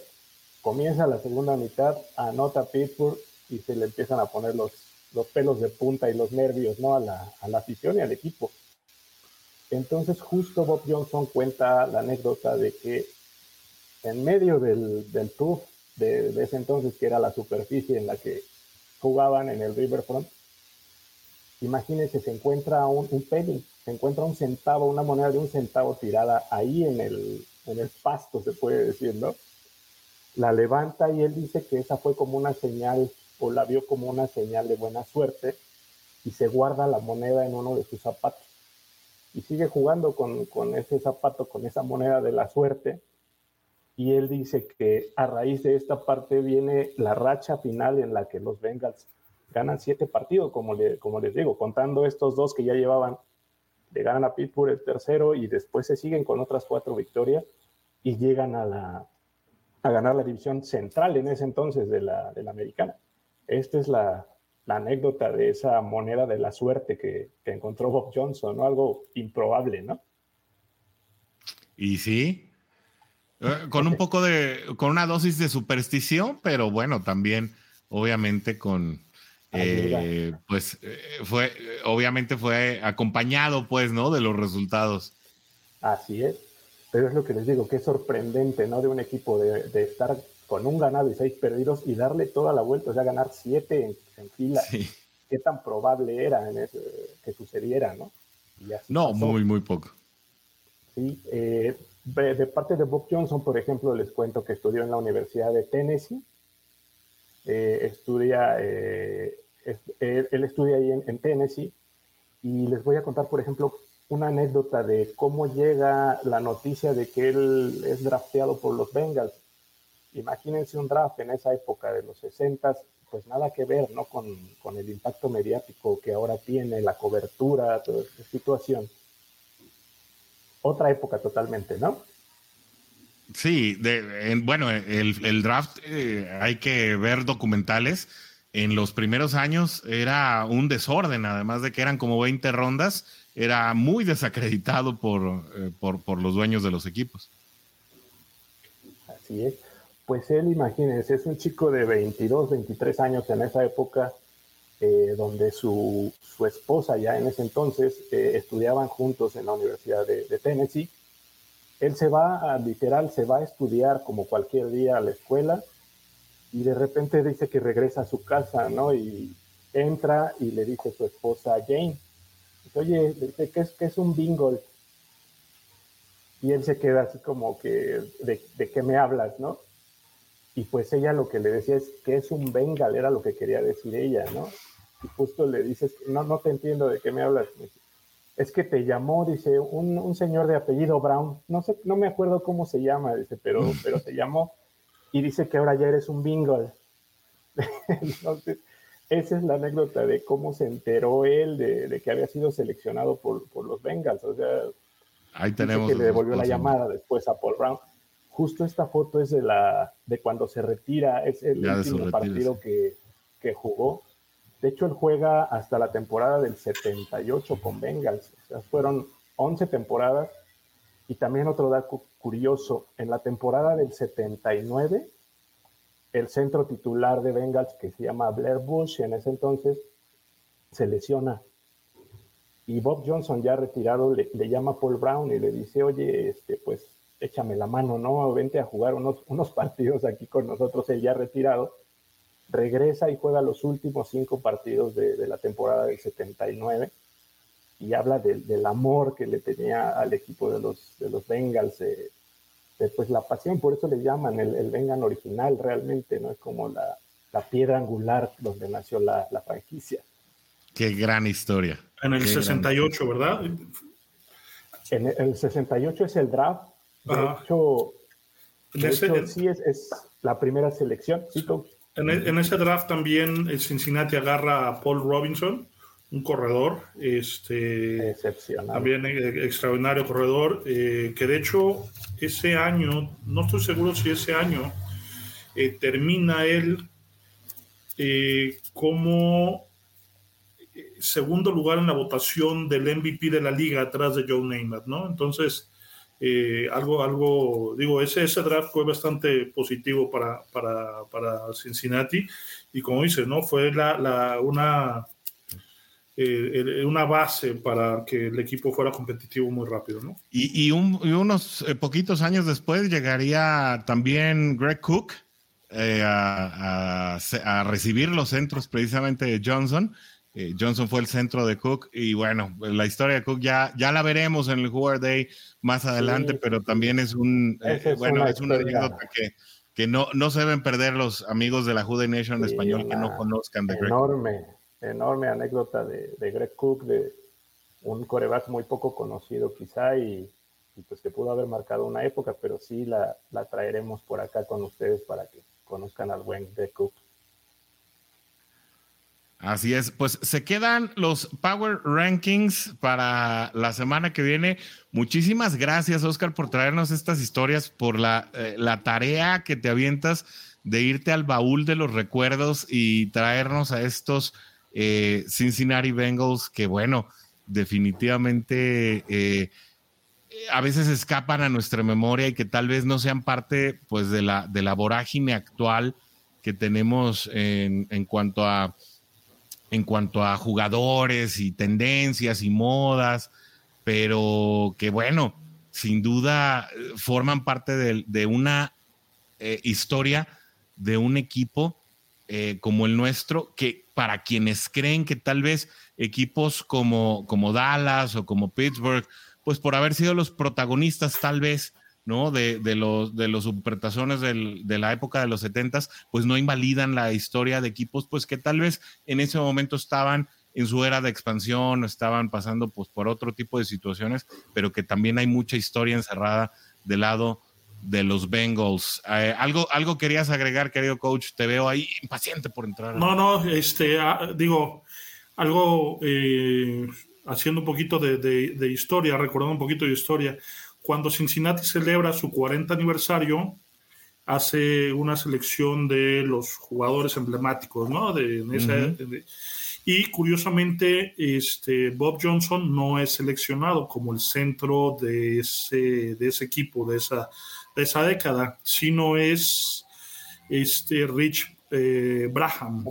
Comienza la segunda mitad, anota Pittsburgh y se le empiezan a poner los, los pelos de punta y los nervios ¿no? a, la, a la afición y al equipo. Entonces justo Bob Johnson cuenta la anécdota de que en medio del, del turf de, ese entonces, que era la superficie en la que jugaban en el Riverfront, imagínense, se encuentra un, un penny, se encuentra un centavo, una moneda de un centavo tirada ahí en el, en el pasto, se puede decir, ¿no? La levanta y él dice que esa fue como una señal, o la vio como una señal de buena suerte, y se guarda la moneda en uno de sus zapatos. Y sigue jugando con, con ese zapato, con esa moneda de la suerte, y él dice que a raíz de esta parte viene la racha final en la que los Bengals ganan siete partidos, como, le, como les digo, contando estos dos que ya llevaban le ganan a Pittsburgh el tercero y después se siguen con otras cuatro victorias y llegan a, la, a ganar la división central en ese entonces de la, de la americana. Esta es la, la, anécdota de esa moneda de la suerte que, que encontró Bob Johnson, ¿no? Algo improbable, ¿no? Y sí, eh, con un poco de, con una dosis de superstición, pero bueno, también obviamente con, eh, pues eh, fue, obviamente fue acompañado, pues, ¿no? De los resultados. Así es. Pero es lo que les digo, que es sorprendente, ¿no? De un equipo de, de estar con un ganado y seis perdidos y darle toda la vuelta, o sea, ganar siete en, fila. ¿Qué tan probable era en que sucediera, no? no, muy, muy poco. Sí, eh, de parte de Bob Johnson, por ejemplo, les cuento que estudió en la Universidad de Tennessee. Eh, estudia eh, él, estudia ahí en, Tennessee y les voy a contar, por ejemplo, una anécdota de cómo llega la noticia de que él es drafteado por los Bengals. Imagínense un draft en esa época de los 60, pues nada que ver, ¿no? Con, con el impacto mediático que ahora tiene, la cobertura, toda esta situación. Otra época totalmente, ¿no? Sí, de, bueno, el, el draft eh, hay que ver documentales en los primeros años era un desorden, además de que eran como 20 rondas, era muy desacreditado por, eh, por, los dueños de los equipos. Así es. Pues él, imagínense, es un chico de 22, 23 años en esa época, eh, donde su, su, esposa ya en ese entonces eh, estudiaban juntos en la Universidad de, Tennessee. Él se va, a, literal, se va a estudiar como cualquier día a la escuela y de repente dice que regresa a su casa, ¿no? Y entra y le dice a su esposa Jane, oye, ¿qué es, qué es un bingo? Y él se queda así como que, ¿de, ¿de, qué me hablas, no? Y pues ella lo que le decía es que es un bengal, era lo que quería decir ella, ¿no? Y justo le dices, no, no te entiendo de qué me hablas. Es que te llamó, dice, un, un señor de apellido Brown, no sé, no me acuerdo cómo se llama, dice, pero, pero te llamó y dice que ahora ya eres un bingo. Entonces, esa es la anécdota de cómo se enteró él de, que había sido seleccionado por, los Bengals. O sea, ahí tenemos. Que le devolvió la llamada después a Paul Brown. Justo esta foto es de, la, de cuando se retira, es el último partido que, que, jugó. De hecho, él juega hasta la temporada del 78 con Bengals. O sea, fueron 11 temporadas y también otro dato curioso, en la temporada del 79, el centro titular de Bengals, que se llama Blair Bush, en ese entonces, se lesiona. Y Bob Johnson, ya retirado, le, llama a Paul Brown y le dice, oye, este, pues échame la mano, ¿no? Vente a jugar unos, unos partidos aquí con nosotros, él ya retirado. Regresa y juega los últimos cinco partidos de, de la temporada del 79 y habla del amor que le tenía al equipo de los, de los Bengals, eh, pues la pasión, por eso le llaman el, el Bengal original realmente, ¿no? Es como la, la piedra angular donde nació la, la, franquicia. Qué gran historia. En el 68, ¿verdad? En el, 68 es el draft. De hecho, sí es, es, la primera selección. ¿sí, en, en, ese draft también el Cincinnati agarra a Paul Robinson un corredor, este, también eh, extraordinario corredor, eh, que de hecho ese año, no estoy seguro si ese año eh, termina él como segundo lugar en la votación del MVP de la liga atrás de Joe Namath, ¿no? Entonces, algo, algo, digo, ese, ese draft fue bastante positivo para, para, para Cincinnati y como dices, ¿no? Fue la, la, una eh, una base para que el equipo fuera competitivo muy rápido, ¿no? Y, unos eh, poquitos años después llegaría también Greg Cook eh, a, recibir los centros precisamente de Johnson. Johnson fue el centro de Cook y bueno, la historia de Cook ya, ya la veremos en el Hoover Day más adelante, pero también es un, bueno, es una anécdota que, que no, no se deben perder los amigos de la Jude Nation en español que no conozcan de Greg. Enorme, enorme anécdota de, Greg Cook, de un coreback muy poco conocido quizá y, pues que pudo haber marcado una época, pero sí la, la, traeremos por acá con ustedes para que conozcan al buen Greg Cook. Así es, pues se quedan los Power Rankings para la semana que viene. Muchísimas gracias, Oscar, por traernos estas historias, por la, eh, la, tarea que te avientas de irte al baúl de los recuerdos y traernos a estos eh, Cincinnati Bengals que, bueno, definitivamente eh, a veces escapan a nuestra memoria y que tal vez no sean parte pues, de, la, de la vorágine actual que tenemos en, en cuanto a en cuanto a jugadores y tendencias y modas, pero que bueno, sin duda eh, forman parte de, una eh, historia de un equipo eh, como el nuestro, que para quienes creen que tal vez equipos como, como Dallas o como Pittsburgh, pues por haber sido los protagonistas tal vez ¿no? De, los, de los supertazones de la época de los setentas, pues no invalidan la historia de equipos, pues que tal vez en ese momento estaban en su era de expansión, estaban pasando pues por otro tipo de situaciones, pero que también hay mucha historia encerrada del lado de los Bengals. Eh, algo, algo querías agregar, querido coach, te veo ahí impaciente por entrar. No, no, este, ah, digo, algo eh, haciendo un poquito de, de, historia, recordando un poquito de historia cuando Cincinnati celebra su 40 aniversario, hace una selección de los jugadores emblemáticos, ¿no? De, y curiosamente, este, Bob Johnson no es seleccionado como el centro de ese, de ese equipo, de esa, de esa década, sino es este, Rich eh, Braham.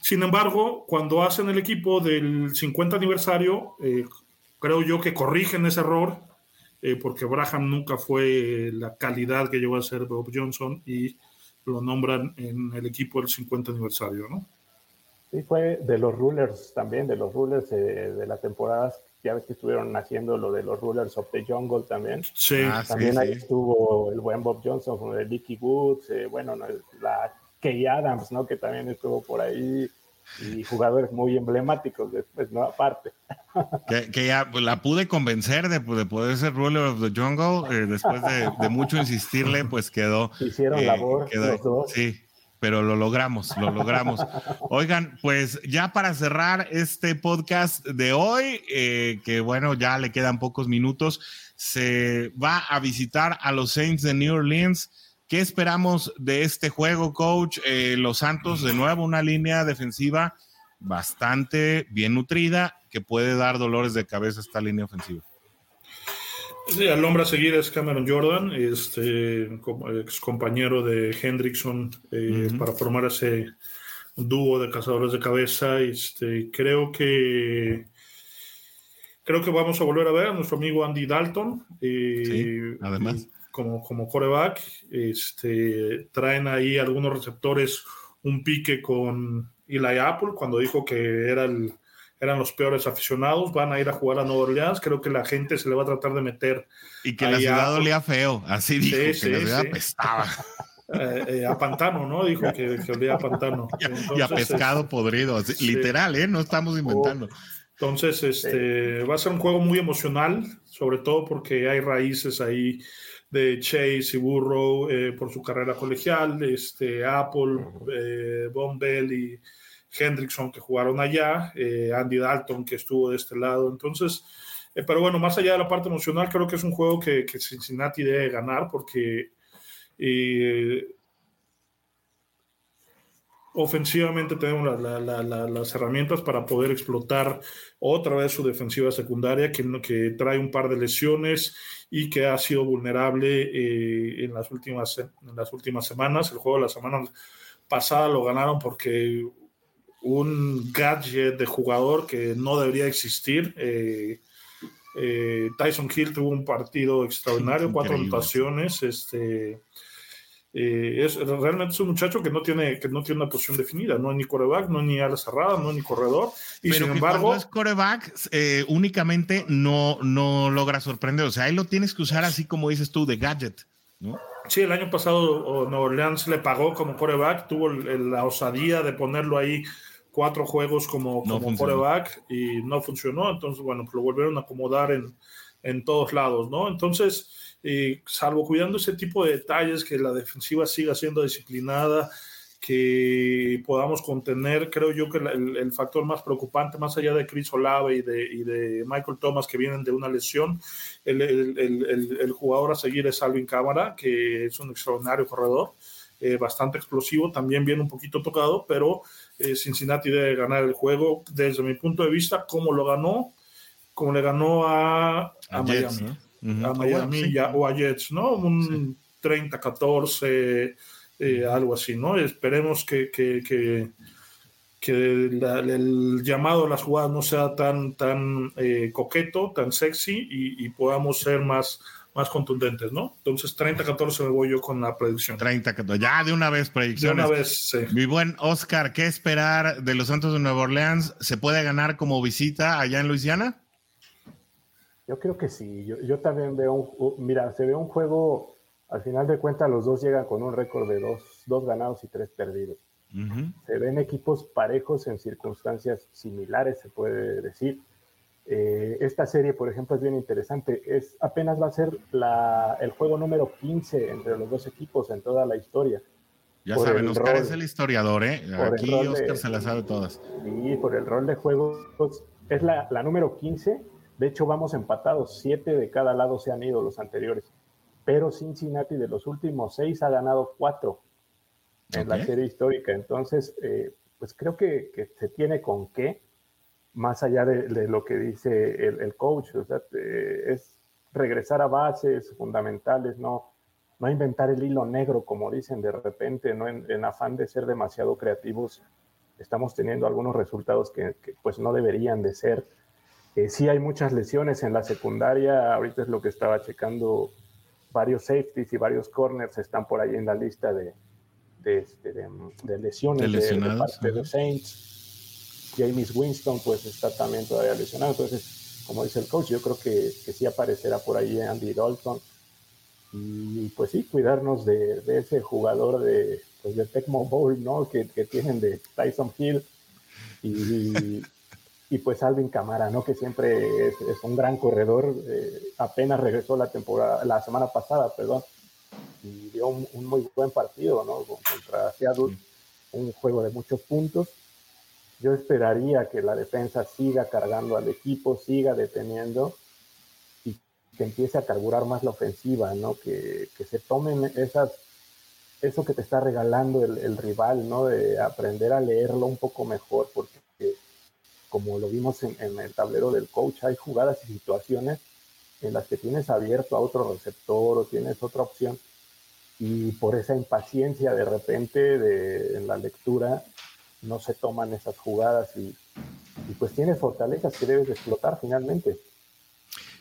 Sin embargo, cuando hacen el equipo del 50 aniversario, eh, creo yo que corrigen ese error, eh, porque Braham nunca fue la calidad que llegó a ser Bob Johnson y lo nombran en el equipo del 50 aniversario, ¿no? Sí, fue de los rulers también, de los rulers eh, de la temporada, ya ves que estuvieron haciendo lo de los rulers of the jungle también. Sí. Ah, también ahí estuvo el buen Bob Johnson, con el Dickie Woods, eh, bueno, la Kay Adams, ¿no? Que también estuvo por ahí y jugadores muy emblemáticos después, ¿no? Aparte. Que, ya pues, la pude convencer de, de, poder ser Ruler of the Jungle, eh, después de, mucho insistirle, pues quedó. Hicieron eh, labor los dos. Sí, pero lo logramos, lo logramos. Oigan, pues ya para cerrar este podcast de hoy, eh, que bueno, ya le quedan pocos minutos, se va a visitar a los Saints de New Orleans ¿Qué esperamos de este juego, coach? Eh, los Santos, de nuevo, una línea defensiva bastante bien nutrida que puede dar dolores de cabeza a esta línea ofensiva. Sí, el hombre a seguir es Cameron Jordan, este ex compañero de Hendrickson eh, para formar ese dúo de cazadores de cabeza. Este, creo que creo que vamos a volver a ver a nuestro amigo Andy Dalton. Eh, sí, además como, como coreback. Este, traen ahí algunos receptores un pique con Eli Apple cuando dijo que era el, eran los peores aficionados. Van a ir a jugar a Nueva Orleans. Creo que la gente se le va a tratar de meter. Y que la ciudad olía feo. Así dijo, que la ciudad apestaba. Eh, eh, a pantano, ¿no? Dijo que, olía a pantano. y, a, pescado podrido, literal, ¿eh? No estamos inventando. Entonces, este, va a ser un juego muy emocional, sobre todo porque hay raíces ahí de Chase y Burrow eh, por su carrera colegial, este, Apple, eh, Bell y Hendrickson que jugaron allá, eh, Andy Dalton que estuvo de este lado. Entonces, eh, pero bueno, más allá de la parte emocional, creo que es un juego que, que Cincinnati debe ganar porque ofensivamente tenemos las herramientas para poder explotar otra vez su defensiva secundaria que, que trae un par de lesiones y que ha sido vulnerable eh, en, las últimas, en las últimas semanas. El juego de la semana pasada lo ganaron porque un gadget de jugador que no debería existir. Eh, eh, Tyson Hill tuvo un partido extraordinario, cuatro anotaciones. Este, eh, es, realmente es un muchacho que no tiene que no tiene una posición definida, no hay ni coreback, no hay ni ala cerrada, no hay ni corredor. Y Pero sin embargo. Cuando es coreback, eh, únicamente no, no logra sorprender. O sea, ahí lo tienes que usar así como dices tú, de gadget. ¿no? Sí, el año pasado Nueva Orleans le pagó como coreback, tuvo la osadía de ponerlo ahí cuatro juegos como, como coreback y no funcionó. Entonces, bueno, pues lo volvieron a acomodar en, en todos lados, ¿no? Entonces, salvo cuidando ese tipo de detalles, que la defensiva siga siendo disciplinada, que podamos contener. Creo yo que el, factor más preocupante, más allá de Chris Olave y de, Michael Thomas, que vienen de una lesión, el, jugador a seguir es Alvin Cámara, que es un extraordinario corredor. Eh, bastante explosivo, también viene un poquito tocado, pero eh, Cincinnati debe ganar el juego desde mi punto de vista, como lo ganó, como le ganó a, Miami, a Miami o a Jets, ¿no? Un 30-14 eh, algo así, ¿no? Esperemos que, que, que, el llamado a las jugadas no sea tan, tan eh, coqueto, tan sexy y, podamos ser más, más contundentes, ¿no? Entonces 30-14 me voy yo con la predicción. 30-14, ya de una vez predicciones. De una vez, sí. Mi buen Oscar, ¿qué esperar de los Santos de Nueva Orleans? ¿Se puede ganar como visita allá en Luisiana? Yo creo que sí. Yo, yo también veo un, mira, se ve un juego al final de cuentas, los dos llegan con un récord de dos, ganados y tres perdidos. Se ven equipos parejos en circunstancias similares, se puede decir. Eh, esta serie, por ejemplo, es bien interesante. Es, apenas va a ser el juego número 15 entre los dos equipos en toda la historia. Ya saben, Oscar es el historiador, ¿eh? Aquí Oscar se la sabe todas. Sí, por el rol de juegos. Es la, la número 15. De hecho, vamos empatados. Siete de cada lado se han ido los anteriores pero Cincinnati de los últimos seis ha ganado cuatro en la serie histórica. Entonces, eh, pues creo que, se tiene con qué, más allá de, lo que dice el, coach, o sea, es regresar a bases fundamentales, no, no inventar el hilo negro, como dicen de repente, no en, afán de ser demasiado creativos, estamos teniendo algunos resultados que, pues no deberían de ser. Eh, sí hay muchas lesiones en la secundaria, ahorita es lo que estaba checando varios safeties y varios corners están por ahí en la lista de, de, este, lesiones de, parte de Saints. James Winston pues está también todavía lesionado. Entonces, como dice el coach, yo creo que, que sí aparecerá por ahí Andy Dalton. Y pues sí, cuidarnos de, ese jugador de, pues, de Tecmo Bowl, ¿no? Que, que tienen de Tyson Hill. Y, y pues Alvin Camara, ¿no? Que siempre es, un gran corredor, eh, apenas regresó la temporada, la semana pasada, perdón, y dio un, muy buen partido, ¿no? Contra Seattle, un juego de muchos puntos. Yo esperaría que la defensa siga cargando al equipo, siga deteniendo y que empiece a carburar más la ofensiva, ¿no? Que, que se tomen esas, eso que te está regalando el, el rival, ¿no? De aprender a leerlo un poco mejor, porque como lo vimos en, el tablero del coach, hay jugadas y situaciones en las que tienes abierto a otro receptor o tienes otra opción y por esa impaciencia de repente de, en la lectura no se toman esas jugadas y, pues tienes fortalezas que debes explotar finalmente.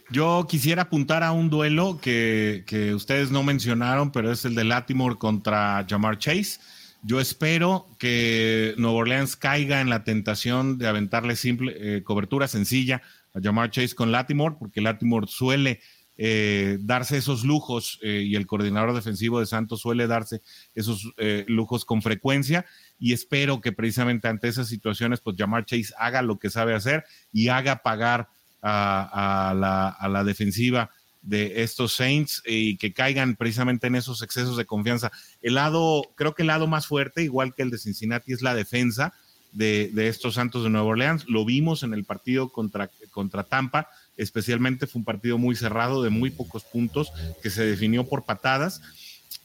Yo quisiera apuntar a un duelo que, que ustedes no mencionaron, pero es el de Latimore contra Jamar Chase yo espero que Nueva Orleans caiga en la tentación de aventarle simple eh, cobertura sencilla a llamar Chase con Latimore, porque Latimore suele eh, darse esos lujos eh, y el coordinador defensivo de Santos suele darse esos lujos con frecuencia y espero que precisamente ante esas situaciones pues Jamar Chase haga lo que sabe hacer y haga pagar a, la, a la defensiva de estos Saints y que caigan precisamente en esos excesos de confianza. El lado, creo que el lado más fuerte, igual que el de Cincinnati, es la defensa de, estos Santos de Nueva Orleans. Lo vimos en el partido contra, contra Tampa, especialmente fue un partido muy cerrado, de muy pocos puntos, que se definió por patadas.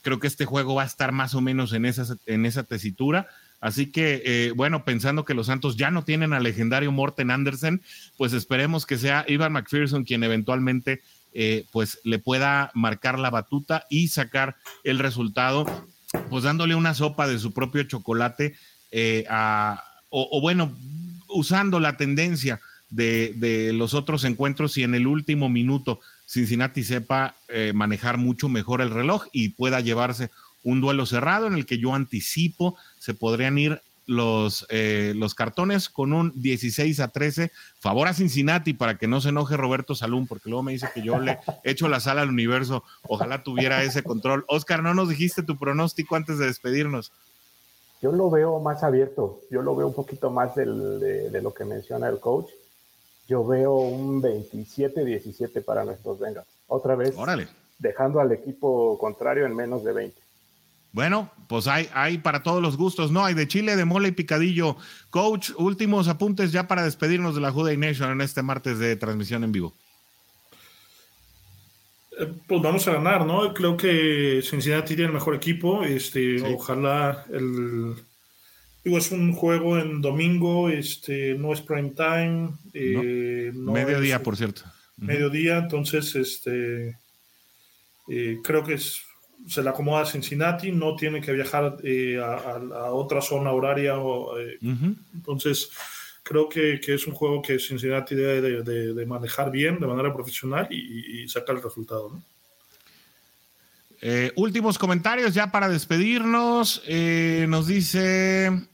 Creo que este juego va a estar más o menos en esa, en esa tesitura. Así que, eh, bueno, pensando que los Santos ya no tienen al legendario Morten Andersen, pues esperemos que sea Ivan McPherson quien eventualmente eh, pues le pueda marcar la batuta y sacar el resultado, pues dándole una sopa de su propio chocolate eh, o, bueno, usando la tendencia de, los otros encuentros y en el último minuto Cincinnati sepa eh, manejar mucho mejor el reloj y pueda llevarse un duelo cerrado en el que yo anticipo se podrían ir los, eh, los cartones con un 16 a 13. Favor a Cincinnati para que no se enoje Roberto Salún, porque luego me dice que yo le echo la sala al universo. Ojalá tuviera ese control. Oscar, no nos dijiste tu pronóstico antes de despedirnos. Yo lo veo más abierto. Yo lo veo un poquito más de, lo que menciona el coach. Yo veo un 27-17 para nuestros Bengals. Otra vez, dejando al equipo contrario en menos de 20. Bueno, pues hay, hay para todos los gustos, ¿no? Hay de chile, de mole y picadillo. Coach, últimos apuntes ya para despedirnos de la Juday Nation en este martes de transmisión en vivo. Eh, pues vamos a ganar, ¿no? Creo que Cincinnati tiene el mejor equipo. Este, ojalá el digo, es un juego en domingo, este, no es prime time. Eh, mediodía, por cierto. Mediodía, entonces, este, eh, creo que es se le acomoda a Cincinnati, no tiene que viajar eh, a, otra zona horaria. Eh, entonces, creo que, es un juego que Cincinnati debe de, manejar bien, de manera profesional y, sacar el resultado. Eh, últimos comentarios ya para despedirnos. nos dice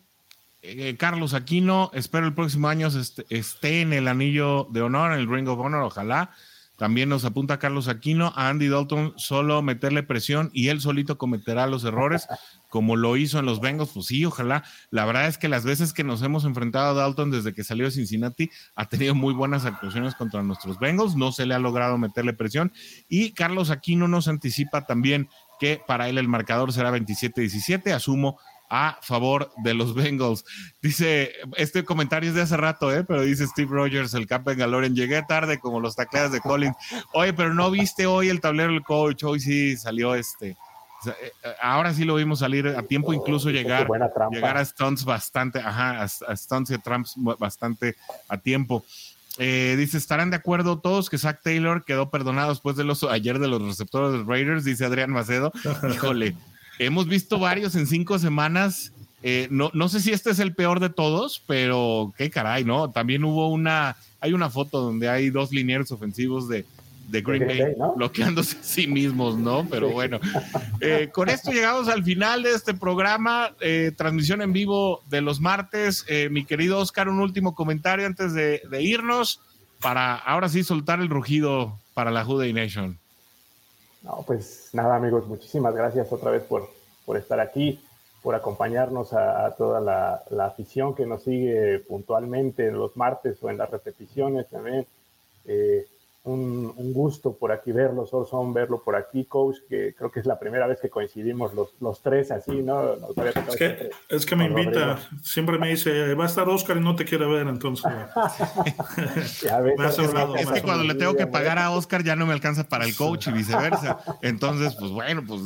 Carlos Aquino, espero el próximo año esté en el anillo de honor, en el Ring of Honor, ojalá. También nos apunta Carlos Aquino a Andy Dalton solo meterle presión y él solito cometerá los errores como lo hizo en los Bengals. Pues sí, ojalá. La verdad es que las veces que nos hemos enfrentado a Dalton desde que salió de Cincinnati ha tenido muy buenas actuaciones contra nuestros Bengals. No se le ha logrado meterle presión. Y Carlos Aquino nos anticipa también que para él el marcador será 27-17. Asumo a favor de los Bengals. Dice, este comentario es de hace rato, ¿eh? pero dice Steve Rogers, el campo en Galoren, llegué tarde como los tacleadas de Collins. Oye, pero no viste hoy el tablero del coach, hoy sí salió este. Eh, ahora sí lo vimos salir a tiempo, incluso llegar, llegar a stunts bastante, ajá, a, stunts y a tramps bastante a tiempo. Eh, dice, ¿estarán de acuerdo todos que Zach Taylor quedó perdonado después de los ayer de los receptores de los Raiders? Dice Adrián Macedo. Híjole, Hemos visto varios en cinco semanas. Eh, no, no sé si este es el peor de todos, pero qué caray, ¿no? También hubo una, hay una foto donde hay dos linieros ofensivos de, Green Bay, bloqueándose a sí mismos, ¿no? Pero bueno, eh, con esto llegamos al final de este programa, eh, transmisión en vivo de los martes. mi querido Oscar, un último comentario antes de, de, irnos para ahora sí soltar el rugido para la Juday Nation. No, pues nada, amigos, muchísimas gracias otra vez por, por estar aquí, por acompañarnos a, toda la, afición que nos sigue puntualmente en los martes o en las repeticiones también. Eh, un, gusto por aquí verlo, Orson, verlo por aquí, coach, que creo que es la primera vez que coincidimos los, los tres así, ¿no? es, que, es que me invita, siempre me dice, va a estar Oscar y no te quiere ver, entonces. es que cuando le tengo que pagar a Oscar ya no me alcanza para el coach y viceversa. Entonces, pues bueno, pues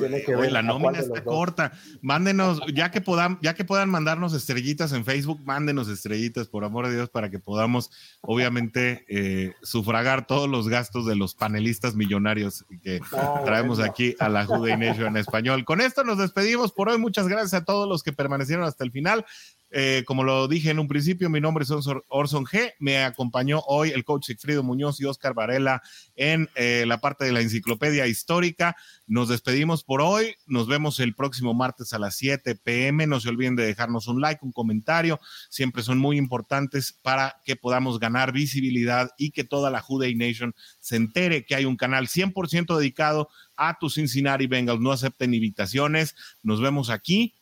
la nómina está corta. Mándenos, ya que, puedan, ya que puedan mandarnos estrellitas en Facebook, mándenos estrellitas, por amor de Dios, para que podamos, obviamente, eh, sufragar todos los gastos de los panelistas millonarios que traemos aquí a la Jude Nation en español. Con esto nos despedimos por hoy. Muchas gracias a todos los que permanecieron hasta el final. Eh, como lo dije en un principio, mi nombre es Orson G. Me acompañó hoy el coach Sigfrido Muñoz y Oscar Varela en eh, la parte de la enciclopedia histórica. Nos despedimos por hoy. Nos vemos el próximo martes a las 7 pm. No se olviden de dejarnos un like, un comentario. Siempre son muy importantes para que podamos ganar visibilidad y que toda la Juday Nation se entere que hay un canal 100% dedicado a tu Cincinnati Bengals. No acepten invitaciones. Nos vemos aquí,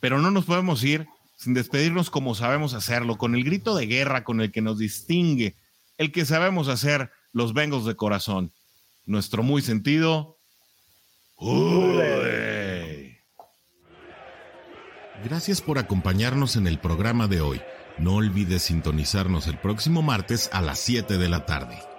pero no nos podemos ir sin despedirnos como sabemos hacerlo, con el grito de guerra con el que nos distingue, el que sabemos hacer los Bengals de corazón. Nuestro muy sentido. Gracias por acompañarnos en el programa de hoy. No olvides sintonizarnos el próximo martes a las 7 de la tarde.